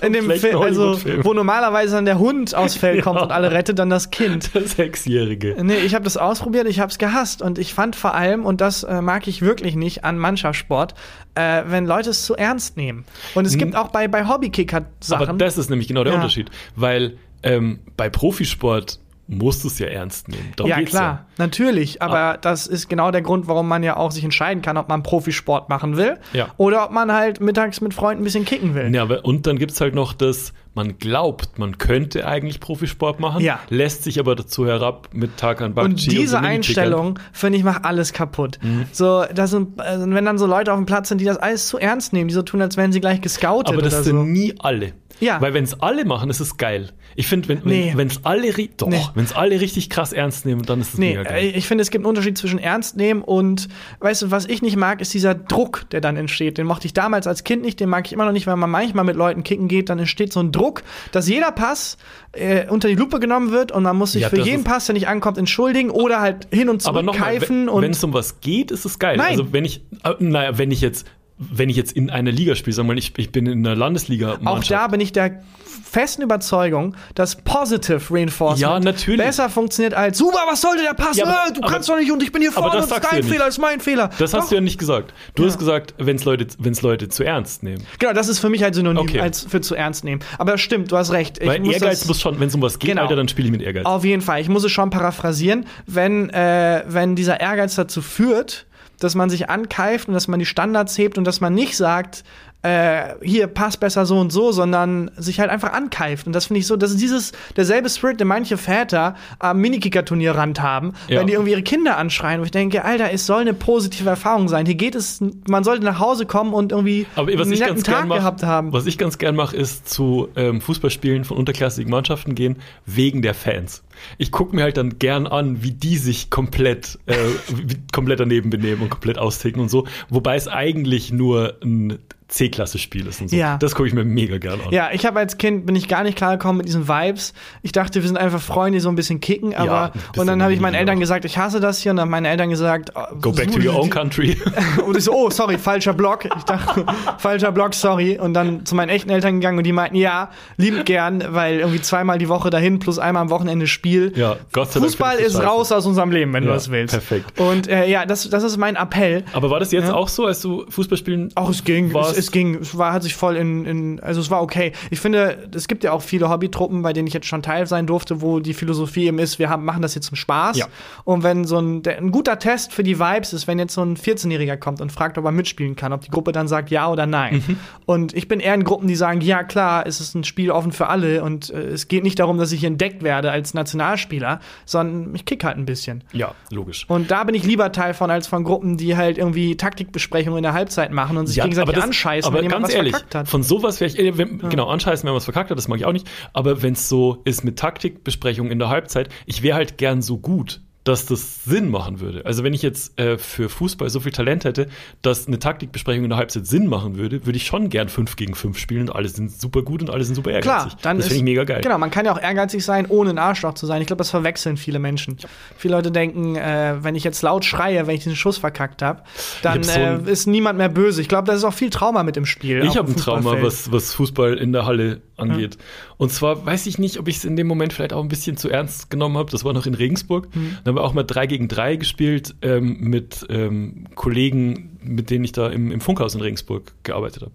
In dem Film, also, wo normalerweise dann der Hund aufs Feld kommt Ja. und alle rettet, dann das Kind. Der Sechsjährige. Nee, ich habe das ausprobiert, ich habe es gehasst und ich fand vor allem, und das äh, mag ich wirklich nicht an Mannschaftssport, äh, wenn Leute es zu ernst nehmen. Und es gibt auch bei, bei Hobbykicker Sachen. Aber das ist nämlich genau der Ja. Unterschied. Weil ähm, bei Profisport musst du es ja ernst nehmen. Darum ja, klar, natürlich. Aber Ah. das ist genau der Grund, warum man ja auch sich entscheiden kann, ob man Profisport machen will Ja. oder ob man halt mittags mit Freunden ein bisschen kicken will. Ja, und dann gibt es halt noch das, man glaubt, man könnte eigentlich Profisport machen, Ja. lässt sich aber dazu herab mit Tarkan Bakci Und diese Minikickern. Einstellung, finde ich, macht alles kaputt. Mhm. So, das sind, also wenn dann so Leute auf dem Platz sind, die das alles zu ernst nehmen, die so tun, als wären sie gleich gescoutet Aber das sind so. nie alle. Ja. Weil wenn es alle machen, ist es geil. Ich finde, wenn Nee. wenn es alle, doch, Nee. alle richtig krass ernst nehmen, dann ist es Nee, mega geil. äh, ich finde, es gibt einen Unterschied zwischen ernst nehmen und, weißt du, was ich nicht mag, ist dieser Druck, der dann entsteht. Den mochte ich damals als Kind nicht, den mag ich immer noch nicht, weil man manchmal mit Leuten kicken geht, dann entsteht so ein Druck, dass jeder Pass äh, unter die Lupe genommen wird und man muss sich Ja, für jeden Pass, der nicht ankommt, entschuldigen oder halt hin und Aber zurück nochmal, keifen wenn es um was geht, ist es geil. Nein. Also wenn ich, äh, naja, wenn ich jetzt, wenn ich jetzt in einer Liga spiele, sagen wir mal, ich, ich bin in einer Landesliga. Auch da bin ich der festen Überzeugung, dass Positive Reinforcement Ja, natürlich. besser funktioniert als Super, was sollte der Pass? Ja, aber- Äh, du aber- kannst doch nicht und ich bin hier aber vorne das und es ist dein ja. Fehler, ist mein Fehler. Das hast Doch. du ja nicht gesagt. Du hast gesagt, wenn es Leute, wenn's Leute zu ernst nehmen. Genau, das ist für mich halt synonym Okay. als für zu ernst nehmen. Aber das stimmt, du hast recht. Ich Weil muss Ehrgeiz das- muss schon, wenn es um was geht, Genau. Alter, dann spiele ich mit Ehrgeiz. Auf jeden Fall. Ich muss es schon paraphrasieren. Wenn, äh, wenn dieser Ehrgeiz dazu führt, dass man sich ankeift und dass man die Standards hebt und dass man nicht sagt, äh, hier passt besser so und so, sondern sich halt einfach ankeift. Und das finde ich so, das ist dieses derselbe Spirit, den manche Väter am Minikicker-Turnierrand haben, Ja. wenn die irgendwie ihre Kinder anschreien. Wo ich denke, Alter, es soll eine positive Erfahrung sein. Hier geht es, man sollte nach Hause kommen und irgendwie Aber was einen ich netten ganz Tag mach, gehabt haben. was ich ganz gern mache, ist zu ähm, Fußballspielen von unterklassigen Mannschaften gehen, wegen der Fans. Ich gucke mir halt dann gern an, wie die sich komplett, äh, [LAUGHS] komplett daneben benehmen und komplett austicken und so. Wobei es eigentlich nur ein C-Klasse-Spiel ist und so. Ja. Das gucke ich mir mega gern an. Ja, ich habe als Kind bin ich gar nicht klar gekommen mit diesen Vibes. Ich dachte, wir sind einfach Freunde, die so ein bisschen kicken, aber bisschen und dann habe ich meinen Eltern auch. gesagt, ich hasse das hier und dann haben meine Eltern gesagt, oh, Go back to your own country. [LAUGHS] Und ich so, oh, sorry, falscher Block. Ich dachte, [LAUGHS] falscher Block, sorry. Und dann zu meinen echten Eltern gegangen und die meinten, ja, liebend gern, weil irgendwie zweimal die Woche dahin plus einmal am Wochenende Spiel. Ja, Gott sei Dank Fußball ist du scheiße. raus aus unserem Leben, wenn du Ja, das willst. perfekt. Und äh, ja, das, das ist mein Appell. Aber war das jetzt Ja. auch so, als du Fußball spielen Auch es ging. warst? Es, ging, es war, hat sich voll in, in, also es war okay. Ich finde, es gibt ja auch viele Hobbytruppen, bei denen ich jetzt schon Teil sein durfte, wo die Philosophie eben ist, wir haben, machen das jetzt zum Spaß. Ja. Und wenn so ein, der, ein guter Test für die Vibes ist, wenn jetzt so ein 14-Jähriger kommt und fragt, ob er mitspielen kann, ob die Gruppe dann sagt ja oder nein. Mhm. Und ich bin eher in Gruppen, die sagen, ja klar, es ist ein Spiel offen für alle und äh, es geht nicht darum, dass ich entdeckt werde als Nationalspieler, sondern ich kick halt ein bisschen. Ja, logisch. Und da bin ich lieber Teil von, als von Gruppen, die halt irgendwie Taktikbesprechungen in der Halbzeit machen und sich Ja, gegenseitig das- anscheißen, aber wenn jemand ganz was ehrlich, verkackt hat. Von sowas wäre ich, äh, wenn, genau, anscheißen, wenn man was verkackt hat, das mag ich auch nicht. Aber wenn es so ist mit Taktikbesprechungen in der Halbzeit, ich wäre halt gern so gut, dass das Sinn machen würde. Also wenn ich jetzt äh, für Fußball so viel Talent hätte, dass eine Taktikbesprechung in der Halbzeit Sinn machen würde, würde ich schon gern 5 gegen 5 spielen und alle sind super gut und alle sind super ehrgeizig. Klar, dann das finde ich mega geil. Genau, man kann ja auch ehrgeizig sein, ohne ein Arschloch zu sein. Ich glaube, das verwechseln viele Menschen. Viele Leute denken, äh, wenn ich jetzt laut schreie, wenn ich den Schuss verkackt habe, dann hab so äh, ist niemand mehr böse. Ich glaube, da ist auch viel Trauma mit im Spiel. Ich habe ein Trauma, was, was Fußball in der Halle angeht. Und zwar weiß ich nicht, ob ich es in dem Moment vielleicht auch ein bisschen zu ernst genommen habe. Das war noch in Regensburg. Mhm. Da haben wir auch mal 3 gegen 3 gespielt ähm, mit ähm, Kollegen, mit denen ich da im, im Funkhaus in Regensburg gearbeitet habe.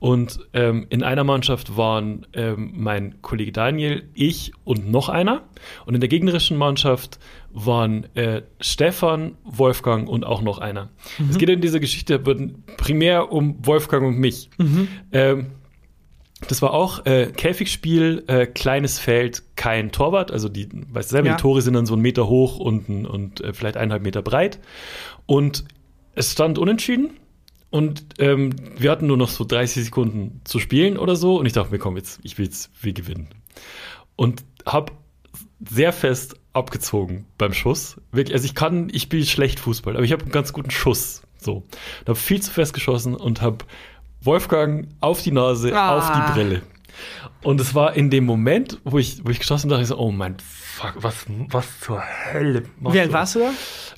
Und ähm, in einer Mannschaft waren ähm, mein Kollege Daniel, ich und noch einer. Und in der gegnerischen Mannschaft waren äh, Stefan, Wolfgang und auch noch einer. Es geht in dieser Geschichte primär um Wolfgang und mich. Ähm, das war auch äh, Käfigspiel, äh, kleines Feld, kein Torwart. Also die, weißt du selber, Ja. die Tore sind dann so einen Meter hoch und, und äh, vielleicht eineinhalb Meter breit. Und es stand unentschieden. Und ähm, wir hatten nur noch so 30 Sekunden zu spielen oder so. Und ich dachte mir, komm, jetzt, ich will jetzt, wir gewinnen. Und hab sehr fest abgezogen beim Schuss. Wirklich, also ich kann, ich spiele schlecht Fußball, aber ich habe einen ganz guten Schuss. So. Und habe viel zu fest geschossen und habe Wolfgang auf die Nase, Ah. auf die Brille. Und es war in dem Moment, wo ich, wo ich geschossen habe, dachte ich so, oh mein Fuck, was, was zur Hölle machst Wie alt warst du da?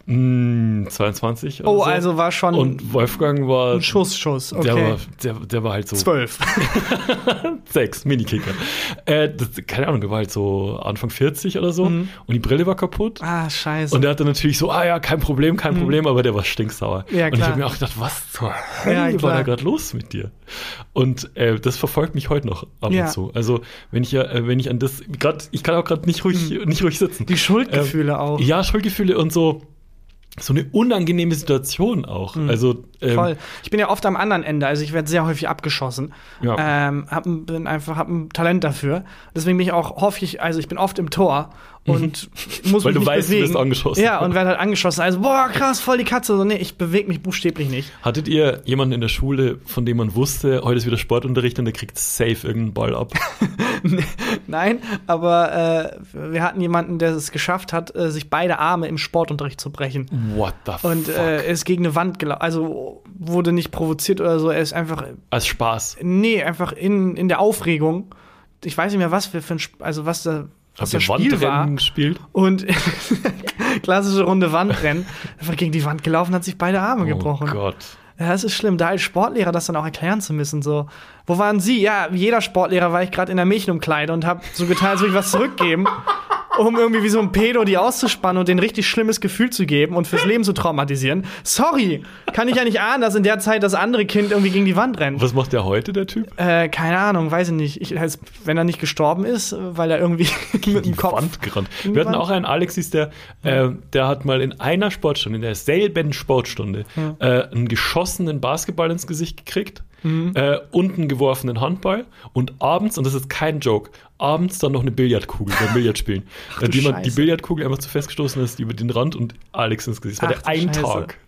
Mm, 22 oder Oh, so. also war schon Und Wolfgang war, ein Schuss, Schuss. Okay. der, war der, der war halt so Zwölf. [LAUGHS] sechs, Minikicker. äh, das, keine Ahnung, der war halt so Anfang 40 oder so und die Brille war kaputt. Mhm. ah, scheiße. Und der hatte natürlich so, ah ja, kein Problem, kein Problem, aber der war stinksauer. Ja, und ich klar. habe mir auch gedacht, was zur Hölle Ja, war klar. da gerade los mit dir? Und äh, das verfolgt mich heute noch ab Ja. und zu. Also wenn ich ja, äh, wenn ich an das, gerade, ich kann auch gerade nicht ruhig, nicht ruhig sitzen. Mhm. Die Schuldgefühle auch. Ja, Schuldgefühle und so, so eine unangenehme Situation auch. Also ähm, Mhm. Voll. Ich bin ja oft am anderen Ende, also ich werde sehr häufig abgeschossen. Ja. Ähm, hab, bin einfach hab ein Talent dafür. Deswegen bin ich auch häufig, also ich bin oft im Tor und muss Mhm. Weil mich du nicht weißt, du bewegen. wirst angeschossen. Ja, und werde halt angeschossen. Also, boah, krass, voll die Katze. So, nee, ich bewege mich buchstäblich nicht. Hattet ihr jemanden in der Schule, von dem man wusste, heute ist wieder Sportunterricht und der kriegt safe irgendeinen Ball ab? [LAUGHS] Nein, aber äh, wir hatten jemanden, der es geschafft hat, äh, sich beide Arme im Sportunterricht zu brechen. What the Und fuck? äh, er ist gegen eine Wand gelaufen. Also wurde nicht provoziert oder so. Er ist einfach, Als Spaß. nee, einfach in, in der Aufregung. Ich weiß nicht mehr, was wir für ein, Sp- also was da, Habt das ihr war. Wandrennen gespielt? Und [LAUGHS] klassische Runde Wandrennen. Einfach gegen die Wand gelaufen, hat sich beide Arme gebrochen. Oh Gott. Ja, das ist schlimm, da als Sportlehrer das dann auch erklären zu müssen. So, wo waren Sie? Ja, wie jeder Sportlehrer war ich gerade in der Mädchenumkleide und habe so getan, als würde ich was zurückgeben, [LAUGHS] um irgendwie wie so ein Pedo die auszuspannen und denen richtig schlimmes Gefühl zu geben und fürs Leben zu traumatisieren. Sorry, kann ich ja nicht ahnen, dass in der Zeit das andere Kind irgendwie gegen die Wand rennt. Was macht der heute, der Typ? Äh, keine Ahnung, weiß ich nicht. Ich, als, wenn er nicht gestorben ist, weil er irgendwie [LAUGHS] mit Die dem Kopf. Wand gerannt. Gegen Wir hatten Wand. auch einen Alexis, der, äh, der hat mal in einer Sportstunde, in derselben Sportstunde, äh, einen geschossenen Basketball ins Gesicht gekriegt Mhm. äh, und einen geworfenen Handball und abends, und das ist kein Joke, abends dann noch eine Billardkugel beim Billardspielen. Hat du jemand die. Billardkugel einfach zu festgestoßen ist über den Rand und Alex ins Gesicht. Das war Ach der ein. Tag.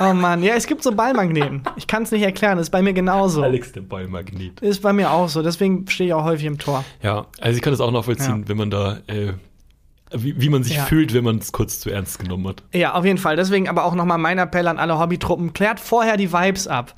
Oh Mann, ja, es gibt so Ballmagneten. Ich kann es nicht erklären, ist bei mir genauso. Alex, der Ballmagnet. Ist bei mir auch so, deswegen stehe ich auch häufig im Tor. Ja, also ich kann das auch nachvollziehen, Ja. wenn man da, äh, wie, wie man sich Ja. fühlt, wenn man es kurz zu ernst genommen hat. Ja, auf jeden Fall. Deswegen aber auch nochmal mein Appell an alle Hobbytruppen: klärt vorher die Vibes ab.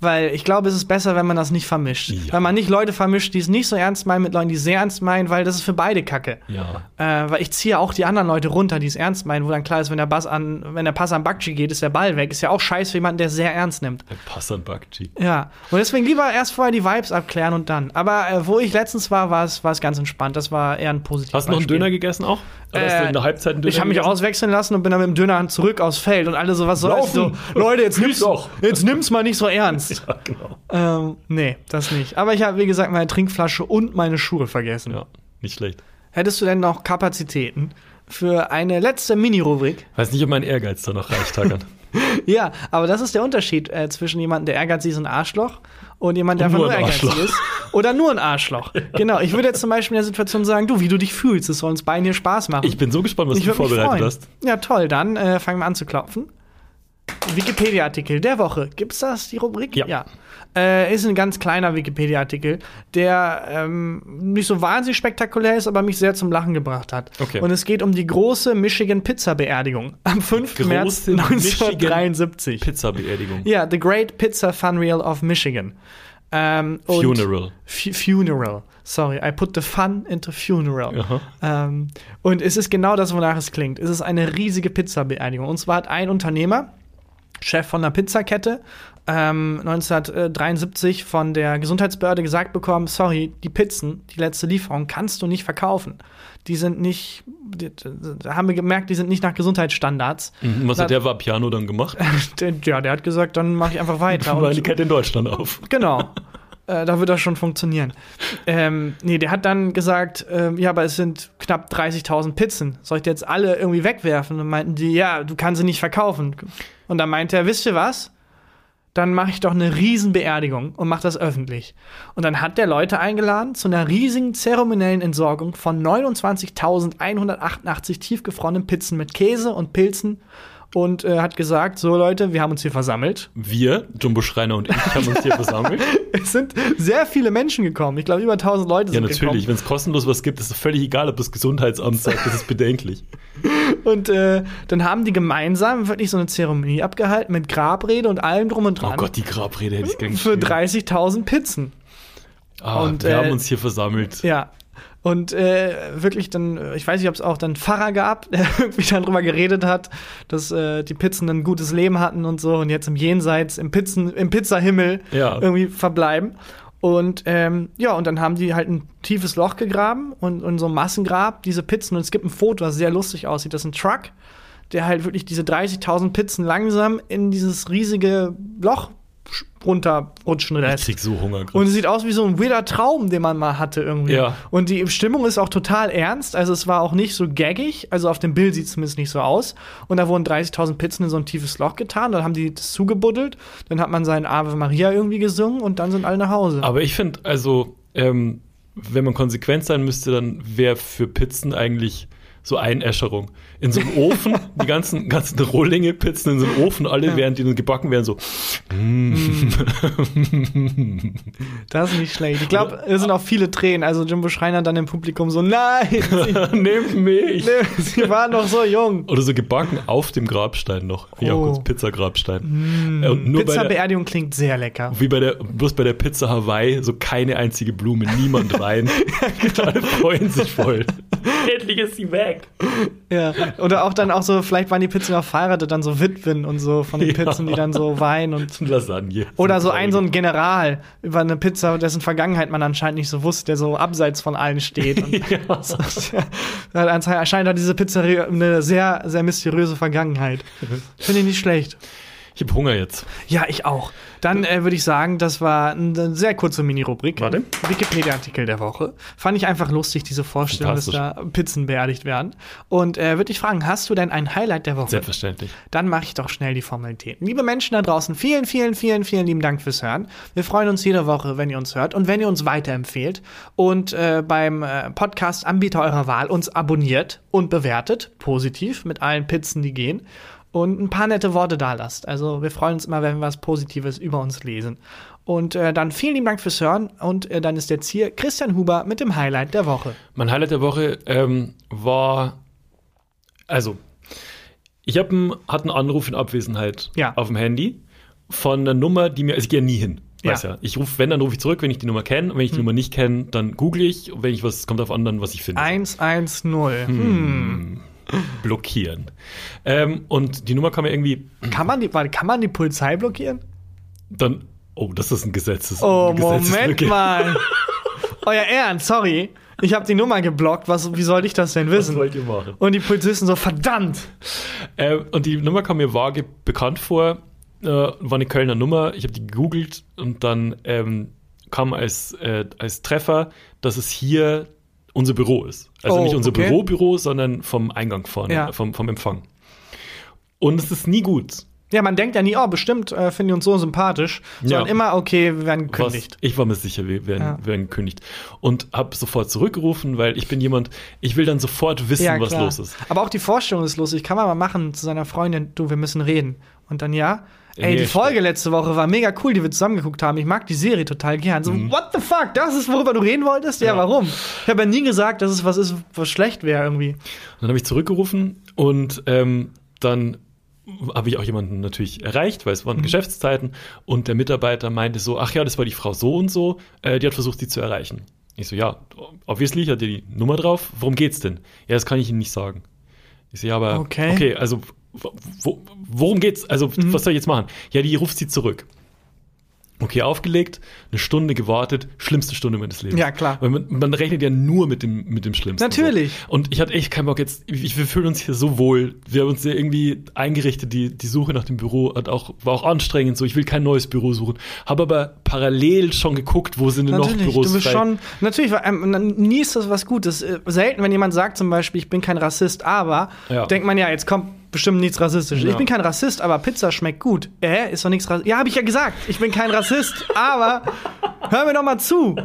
Weil ich glaube, es ist besser, wenn man das nicht vermischt. Ja. Wenn man nicht Leute vermischt, die es nicht so ernst meinen, mit Leuten, die es sehr ernst meinen, weil das ist für beide Kacke. Ja. Äh, weil ich ziehe auch die anderen Leute runter, die es ernst meinen, wo dann klar ist, wenn der, Bass an, wenn der Pass an Bakchi geht, ist der Ball weg. Ist ja auch scheiße für jemanden, der es sehr ernst nimmt. Der Passan Bakchi. Ja, und deswegen lieber erst vorher die Vibes abklären und dann. Aber äh, wo ich letztens war, war es war es ganz entspannt. Das war eher ein positives Hast du noch einen. Döner gegessen auch? Oder hast du Äh, in der Halbzeit einen Döner Ich habe mich auswechseln lassen und bin dann mit dem Döner zurück aufs Feld und alle so, was soll das? So, Laufen. Leute, jetzt nimm's, jetzt nimm's mal nicht so ernst. [LAUGHS] Ja, genau. Ähm, nee, das nicht. Aber ich habe, wie gesagt, meine Trinkflasche und meine Schuhe vergessen. Ja, nicht schlecht. Hättest du denn noch Kapazitäten für eine letzte Mini-Rubrik? Weiß nicht, ob mein Ehrgeiz da noch reicht, Tagan. [LAUGHS] Ja, aber das ist der Unterschied äh, zwischen jemandem, der ehrgeizig ist und Arschloch und jemand, der Und einfach nur nur ehrgeizig Arschloch. ist. Oder nur ein Arschloch. [LAUGHS] Genau. Ich würde jetzt zum Beispiel in der Situation sagen, du, wie du dich fühlst, es soll uns beiden hier Spaß machen. Ich bin so gespannt, was Ich du vorbereitet hast. Ja, toll. Dann äh, fangen wir an zu klopfen. Wikipedia-Artikel der Woche. Gibt's das, die Rubrik? Ja. Äh, ist ein ganz kleiner Wikipedia-Artikel, der ähm, nicht so wahnsinnig spektakulär ist, aber mich sehr zum Lachen gebracht hat. Okay. Und es geht um die große Michigan-Pizza-Beerdigung am 5. Große März 1973. Pizza-Beerdigung. Ja, The Great Pizza Funreal of Michigan. Ähm, Funeral. Fu- Funeral. Sorry, I put the fun into funeral. Ähm, und es ist genau das, wonach es klingt. Es ist eine riesige Pizza-Beerdigung. Und zwar hat ein Unternehmer, Chef von einer Pizzakette, ähm, 1973 von der Gesundheitsbehörde gesagt bekommen, sorry, die Pizzen, die letzte Lieferung kannst du nicht verkaufen. Die sind nicht, die, da haben wir gemerkt, die sind nicht nach Gesundheitsstandards. Mhm, Was Na- hat der Vapiano dann gemacht? [LAUGHS] Ja, der hat gesagt, dann mache ich einfach [LAUGHS] weiter. War Und- die Kette in Deutschland auf. Genau. Äh, da wird das schon funktionieren. Ähm, nee, der hat dann gesagt, ähm, ja, aber es sind knapp 30.000 Pizzen. Soll ich die jetzt alle irgendwie wegwerfen? Und meinten die, ja, du kannst sie nicht verkaufen. Und dann meinte er, wisst ihr was? Dann mache ich doch eine riesen Beerdigung und mache das öffentlich. Und dann hat der Leute eingeladen zu einer riesigen zeremoniellen Entsorgung von 29.188 tiefgefrorenen Pizzen mit Käse und Pilzen und äh, hat gesagt, so Leute, wir haben uns hier versammelt. Wir, Jumbo Schreiner und ich, haben uns hier versammelt. [LAUGHS] Es sind sehr viele Menschen gekommen. Ich glaube, über 1000 Leute Ja, sind natürlich. gekommen. Wenn es kostenlos was gibt, ist es völlig egal, ob das Gesundheitsamt sagt, das ist bedenklich. [LAUGHS] Und äh, dann haben die gemeinsam wirklich so eine Zeremonie abgehalten mit Grabrede und allem drum und Oh dran. Gott, die Grabrede hätte ich gern für geschrieben. 30.000 Pizzen. Ah, und, wir äh, haben uns hier versammelt. Ja. Und äh, wirklich dann, ich weiß nicht, ob es auch dann Pfarrer gab, [LAUGHS] der irgendwie dann drüber geredet hat, dass äh, die Pizzen ein gutes Leben hatten und so und jetzt im Jenseits, im Pizzen, im Pizzahimmel Ja. irgendwie verbleiben. Und ähm, ja, und dann haben die halt ein tiefes Loch gegraben und, und so ein Massengrab, diese Pizzen. Und es gibt ein Foto, das sehr lustig aussieht. Das ist ein Truck, der halt wirklich diese 30.000 Pizzen langsam in dieses riesige Loch sch- runterrutschen Ich lässt. krieg so Hunger Und gerade. es sieht aus wie so ein weirder Traum, den man mal hatte irgendwie. Ja. Und die Stimmung ist auch total ernst. Also es war auch nicht so gaggig. Also auf dem Bild sieht es zumindest nicht so aus. Und da wurden 30.000 Pizzen in so ein tiefes Loch getan. Dann haben die das zugebuddelt. Dann hat man seinen Ave Maria irgendwie gesungen und dann sind alle nach Hause. Aber ich finde, also, ähm, wenn man konsequent sein müsste, dann wäre für Pizzen eigentlich so Einäscherung. In so einem Ofen, [LAUGHS] die ganzen, ganzen Rohlinge Pizzen in so einem Ofen, alle, während die dann gebacken werden, so. Das ist nicht schlecht. Ich glaube, es sind auch viele Tränen. Also Jimbo Schreiner dann im Publikum so, nein, [LAUGHS] sie, Nehmt mich! sie waren noch so jung. Oder so gebacken auf dem Grabstein noch. Ja, Oh. kurz Pizzagrabstein. Äh, Und nur bei der, Pizza-Beerdigung klingt sehr lecker. wie bei der, bloß bei der Pizza Hawaii, so keine einzige Blume, niemand rein. [LAUGHS] Alle freuen sich voll. Endlich ist sie weg. [LAUGHS] Ja. Oder auch dann auch so, vielleicht waren die Pizzen auch verheiratet, dann so Witwen und so von den Ja. Pizzen, die dann so weinen und [LAUGHS] Lasagne. Oder so ein, so ein General über eine Pizza, dessen Vergangenheit man anscheinend nicht so wusste, der so abseits von allen steht. [LAUGHS] Und Ja. ja, anscheinend hat diese Pizzeria eine sehr, sehr mysteriöse Vergangenheit. Finde ich nicht schlecht. Ich habe Hunger jetzt. Ja, ich auch. Dann äh, würde ich sagen, das war eine sehr kurze Mini-Rubrik. Warte. Wikipedia-Artikel der Woche. Fand ich einfach lustig, diese Vorstellung, dass da Pizzen beerdigt werden. Und äh, würde ich fragen, hast du denn ein Highlight der Woche? Selbstverständlich. Dann mache ich doch schnell die Formalitäten. Liebe Menschen da draußen, vielen, vielen, vielen, vielen lieben Dank fürs Hören. Wir freuen uns jede Woche, wenn ihr uns hört und wenn ihr uns weiterempfehlt und äh, beim äh, Podcast-Anbieter eurer Wahl uns abonniert und bewertet, positiv, mit allen Pizzen, die gehen. Und ein paar nette Worte da lasst. Also wir freuen uns immer, wenn wir was Positives über uns lesen. Und äh, dann vielen lieben Dank fürs Hören. Und äh, dann ist jetzt hier Christian Huber mit dem Highlight der Woche. Mein Highlight der Woche ähm, war, also, ich hab einen, hatte einen Anruf in Abwesenheit Ja. auf dem Handy von einer Nummer, die mir, also ich gehe nie hin. Weiß Ja. ja. Ich rufe, wenn, dann rufe ich zurück, wenn ich die Nummer kenne. Und wenn ich die Nummer nicht kenne, dann google ich. Und wenn ich was, kommt auf an, dann was ich finde. 110. Hm. Blockieren. Ähm, und die Nummer kam mir irgendwie Kann, man die, warte, kann man die Polizei blockieren? dann, oh, das ist ein Gesetzes. Oh, Moment mal. Euer Ernst, sorry. Ich habe die Nummer geblockt. Was, wie soll ich das denn Was wissen? wollt ihr machen? Und die Polizisten so, verdammt. Äh, und die Nummer kam mir vage bekannt vor. äh, war eine Kölner Nummer, ich habe die gegoogelt und dann ähm, kam als, äh, als Treffer, dass es hier unser Büro ist. Also Oh, nicht unser okay. Büro-Büro, sondern vom Eingang vorne, Ja. vom, vom Empfang. Und es ist nie gut. Ja, man denkt ja nie, oh, bestimmt äh, finden die uns so sympathisch, sondern Ja. immer, okay, wir werden Was, gekündigt. ich war mir sicher, wir werden, Ja. werden gekündigt. Und habe sofort zurückgerufen, weil ich bin jemand, ich will dann sofort wissen, Ja, was los ist. Aber auch die Vorstellung ist lustig. Kann man mal machen zu seiner Freundin, du, wir müssen reden. Und dann ja. Ey, die Folge letzte Woche war mega cool, die wir zusammen geguckt haben. Ich mag die Serie total gern. So, what the fuck? Das ist, worüber du reden wolltest? Ja, Mhm. Ja. warum? Ich habe ja nie gesagt, dass es was ist, was schlecht wäre irgendwie. Dann habe ich zurückgerufen und ähm, dann habe ich auch jemanden natürlich erreicht, weil es Mhm. waren Geschäftszeiten und der Mitarbeiter meinte so, ach ja, das war die Frau so und so, äh, die hat versucht, sie zu erreichen. Ich so, ja, obviously hat die Nummer drauf, worum geht's denn? Ja, das kann ich Ihnen nicht sagen. Ich so, ja, aber Okay. okay, also wo, wo, worum geht's? Also Mhm. was soll ich jetzt machen? Ja, die ruft sie zurück. Okay, aufgelegt, eine Stunde gewartet, schlimmste Stunde meines Lebens. Ja, klar. Weil man, man rechnet ja nur mit dem, mit dem Schlimmsten. Natürlich. So. Und ich hatte echt keinen Bock jetzt, ich, wir fühlen uns hier so wohl. Wir haben uns ja irgendwie eingerichtet, die, die Suche nach dem Büro hat auch, war auch anstrengend so. Ich will kein neues Büro suchen. Habe aber parallel schon geguckt, wo sind denn noch Natürlich, Büros du bist frei. schon. Natürlich, ähm, nie ist das was Gutes. Äh, Selten, wenn jemand sagt zum Beispiel, ich bin kein Rassist, aber Ja. denkt man ja, jetzt kommt bestimmt nichts Rassistisches. Ja. Ich bin kein Rassist, aber Pizza schmeckt gut. Äh, ist doch nichts Rassistisches. Ja, habe ich ja gesagt. Ich bin kein Rassist, aber hör mir doch mal zu.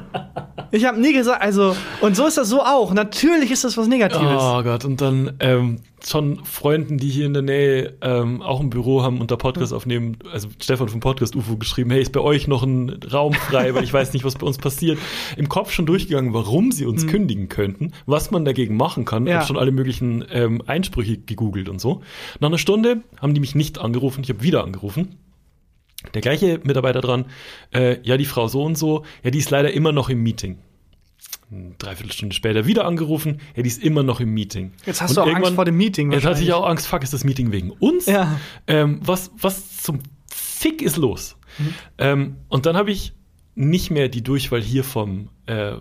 Ich habe nie gesagt, also, und so ist das so auch. Natürlich ist das was Negatives. Oh Gott, und dann ähm, schon Freunden, die hier in der Nähe ähm, auch ein Büro haben und da Podcast aufnehmen, also Stefan vom Podcast UFO geschrieben, hey, ist bei euch noch ein Raum frei, weil ich weiß nicht, was bei uns passiert. Im Kopf schon durchgegangen, warum sie uns kündigen könnten, was man dagegen machen kann. Mhm. Ja. Hab schon alle möglichen ähm, Einsprüche gegoogelt und so. Nach einer Stunde haben die mich nicht angerufen, ich habe wieder angerufen. Der gleiche Mitarbeiter dran, äh, ja, die Frau so und so, ja, die ist leider immer noch im Meeting. Eine Dreiviertelstunde später wieder angerufen, ja, die ist immer noch im Meeting. Jetzt hast Und du auch Angst irgendwann- vor dem Meeting. Jetzt hatte ich auch Angst, fuck, ist das Meeting wegen uns? Ja. Ähm, was, was zum Fick ist los? Mhm. Ähm, und dann habe ich nicht mehr die Durchwahl hier vom, äh,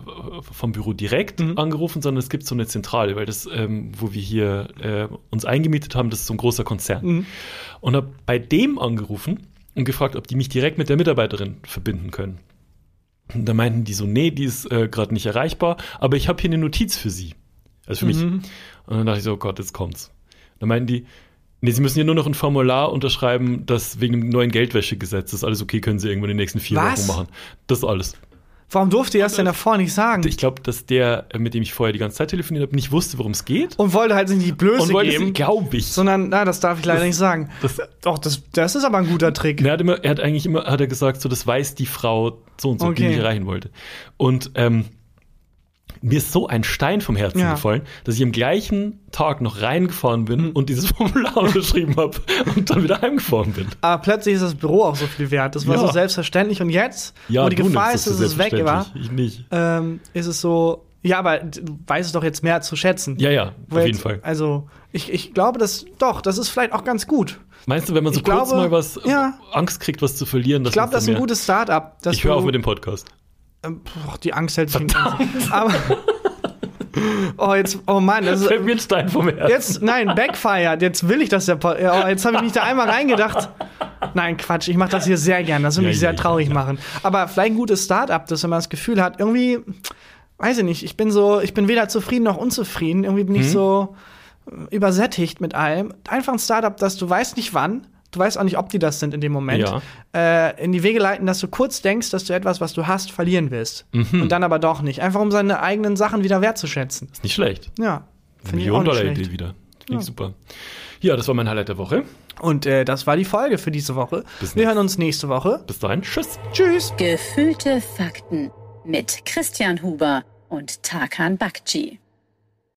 vom Büro direkt Mhm. angerufen, sondern es gibt so eine Zentrale, weil das, ähm, wo wir hier äh, uns eingemietet haben, das ist so ein großer Konzern. Mhm. Und habe bei dem angerufen und gefragt, ob die mich direkt mit der Mitarbeiterin verbinden können. Und da meinten die so, nee, die ist äh, gerade nicht erreichbar, aber ich habe hier eine Notiz für sie. Also für mich. Mhm. Und dann dachte ich so, oh Gott, jetzt kommt's. Dann meinten die, nee, sie müssen hier nur noch ein Formular unterschreiben, das wegen dem neuen Geldwäschegesetz ist alles okay, können sie irgendwann in den nächsten vier Was? Wochen machen. Das ist alles. Warum durfte er das denn davor nicht sagen? Ich glaube, dass der, äh, mit dem ich vorher die ganze Zeit telefoniert habe, nicht wusste, worum es geht. Und wollte halt nicht die Blöße geben, es, glaube ich. sondern, na, das darf ich leider Das- nicht sagen. das- Doch, das, das ist aber ein guter Trick. Er hat, immer, er hat eigentlich immer hat er gesagt, so das weiß die Frau so und so, die Okay. mich erreichen wollte. Und ähm, mir ist so ein Stein vom Herzen Ja. gefallen, dass ich am gleichen Tag noch reingefahren bin Mhm. und dieses [LAUGHS] Formular unterschrieben habe und dann wieder heimgefahren bin. Aber plötzlich ist das Büro auch so viel wert. Das war Ja. so selbstverständlich. Und jetzt, wo die Gefahr ist, das dass es weg war. Ich nicht. ähm, ist es so, ja, aber du weißt es doch jetzt mehr zu schätzen. Ja, ja, auf jeden jetzt- Fall. Also, ich, ich glaube, das, doch, das ist vielleicht auch ganz gut. Meinst du, wenn man so ich kurz glaube, mal was ja. Angst kriegt, was zu verlieren, dass Ich glaube, das ist ein gutes Start-up. Ich höre auf mit dem Podcast. Ähm, boah, die Angst hält sich in Grenzen. Aber. Oh, jetzt, oh Mann, das ist, Fällt mir ein Stein vom Herzen. Jetzt, nein, backfired. Jetzt will ich das ja. oh, jetzt habe ich mich da einmal reingedacht. Nein, Quatsch, ich mache das hier sehr gern. Das würde Ja, mich ja, sehr ja, traurig ja. machen. Aber vielleicht ein gutes Start-up, dass wenn man das Gefühl hat, irgendwie, weiß ich nicht, ich bin so, ich bin weder zufrieden noch unzufrieden. Irgendwie bin Mhm. ich so äh, übersättigt mit allem. Einfach ein Start-up, dass du weißt nicht wann. Du weißt auch nicht, ob die das sind in dem Moment. Äh, in die Wege leiten, dass du kurz denkst, dass du etwas, was du hast, verlieren willst. Mhm. Und dann aber doch nicht. Einfach um seine eigenen Sachen wieder wertzuschätzen. Ist nicht schlecht. Ja. Finde ich auch Million nicht Dollar schlecht. Idee wieder. Finde ich super. Ja, das war mein Highlight der Woche. Und äh, das war die Folge für diese Woche. Bis Wir nächste- hören uns nächste Woche. Bis dahin, tschüss. Tschüss. Gefühlte Fakten mit Christian Huber und Tarkan Bakci.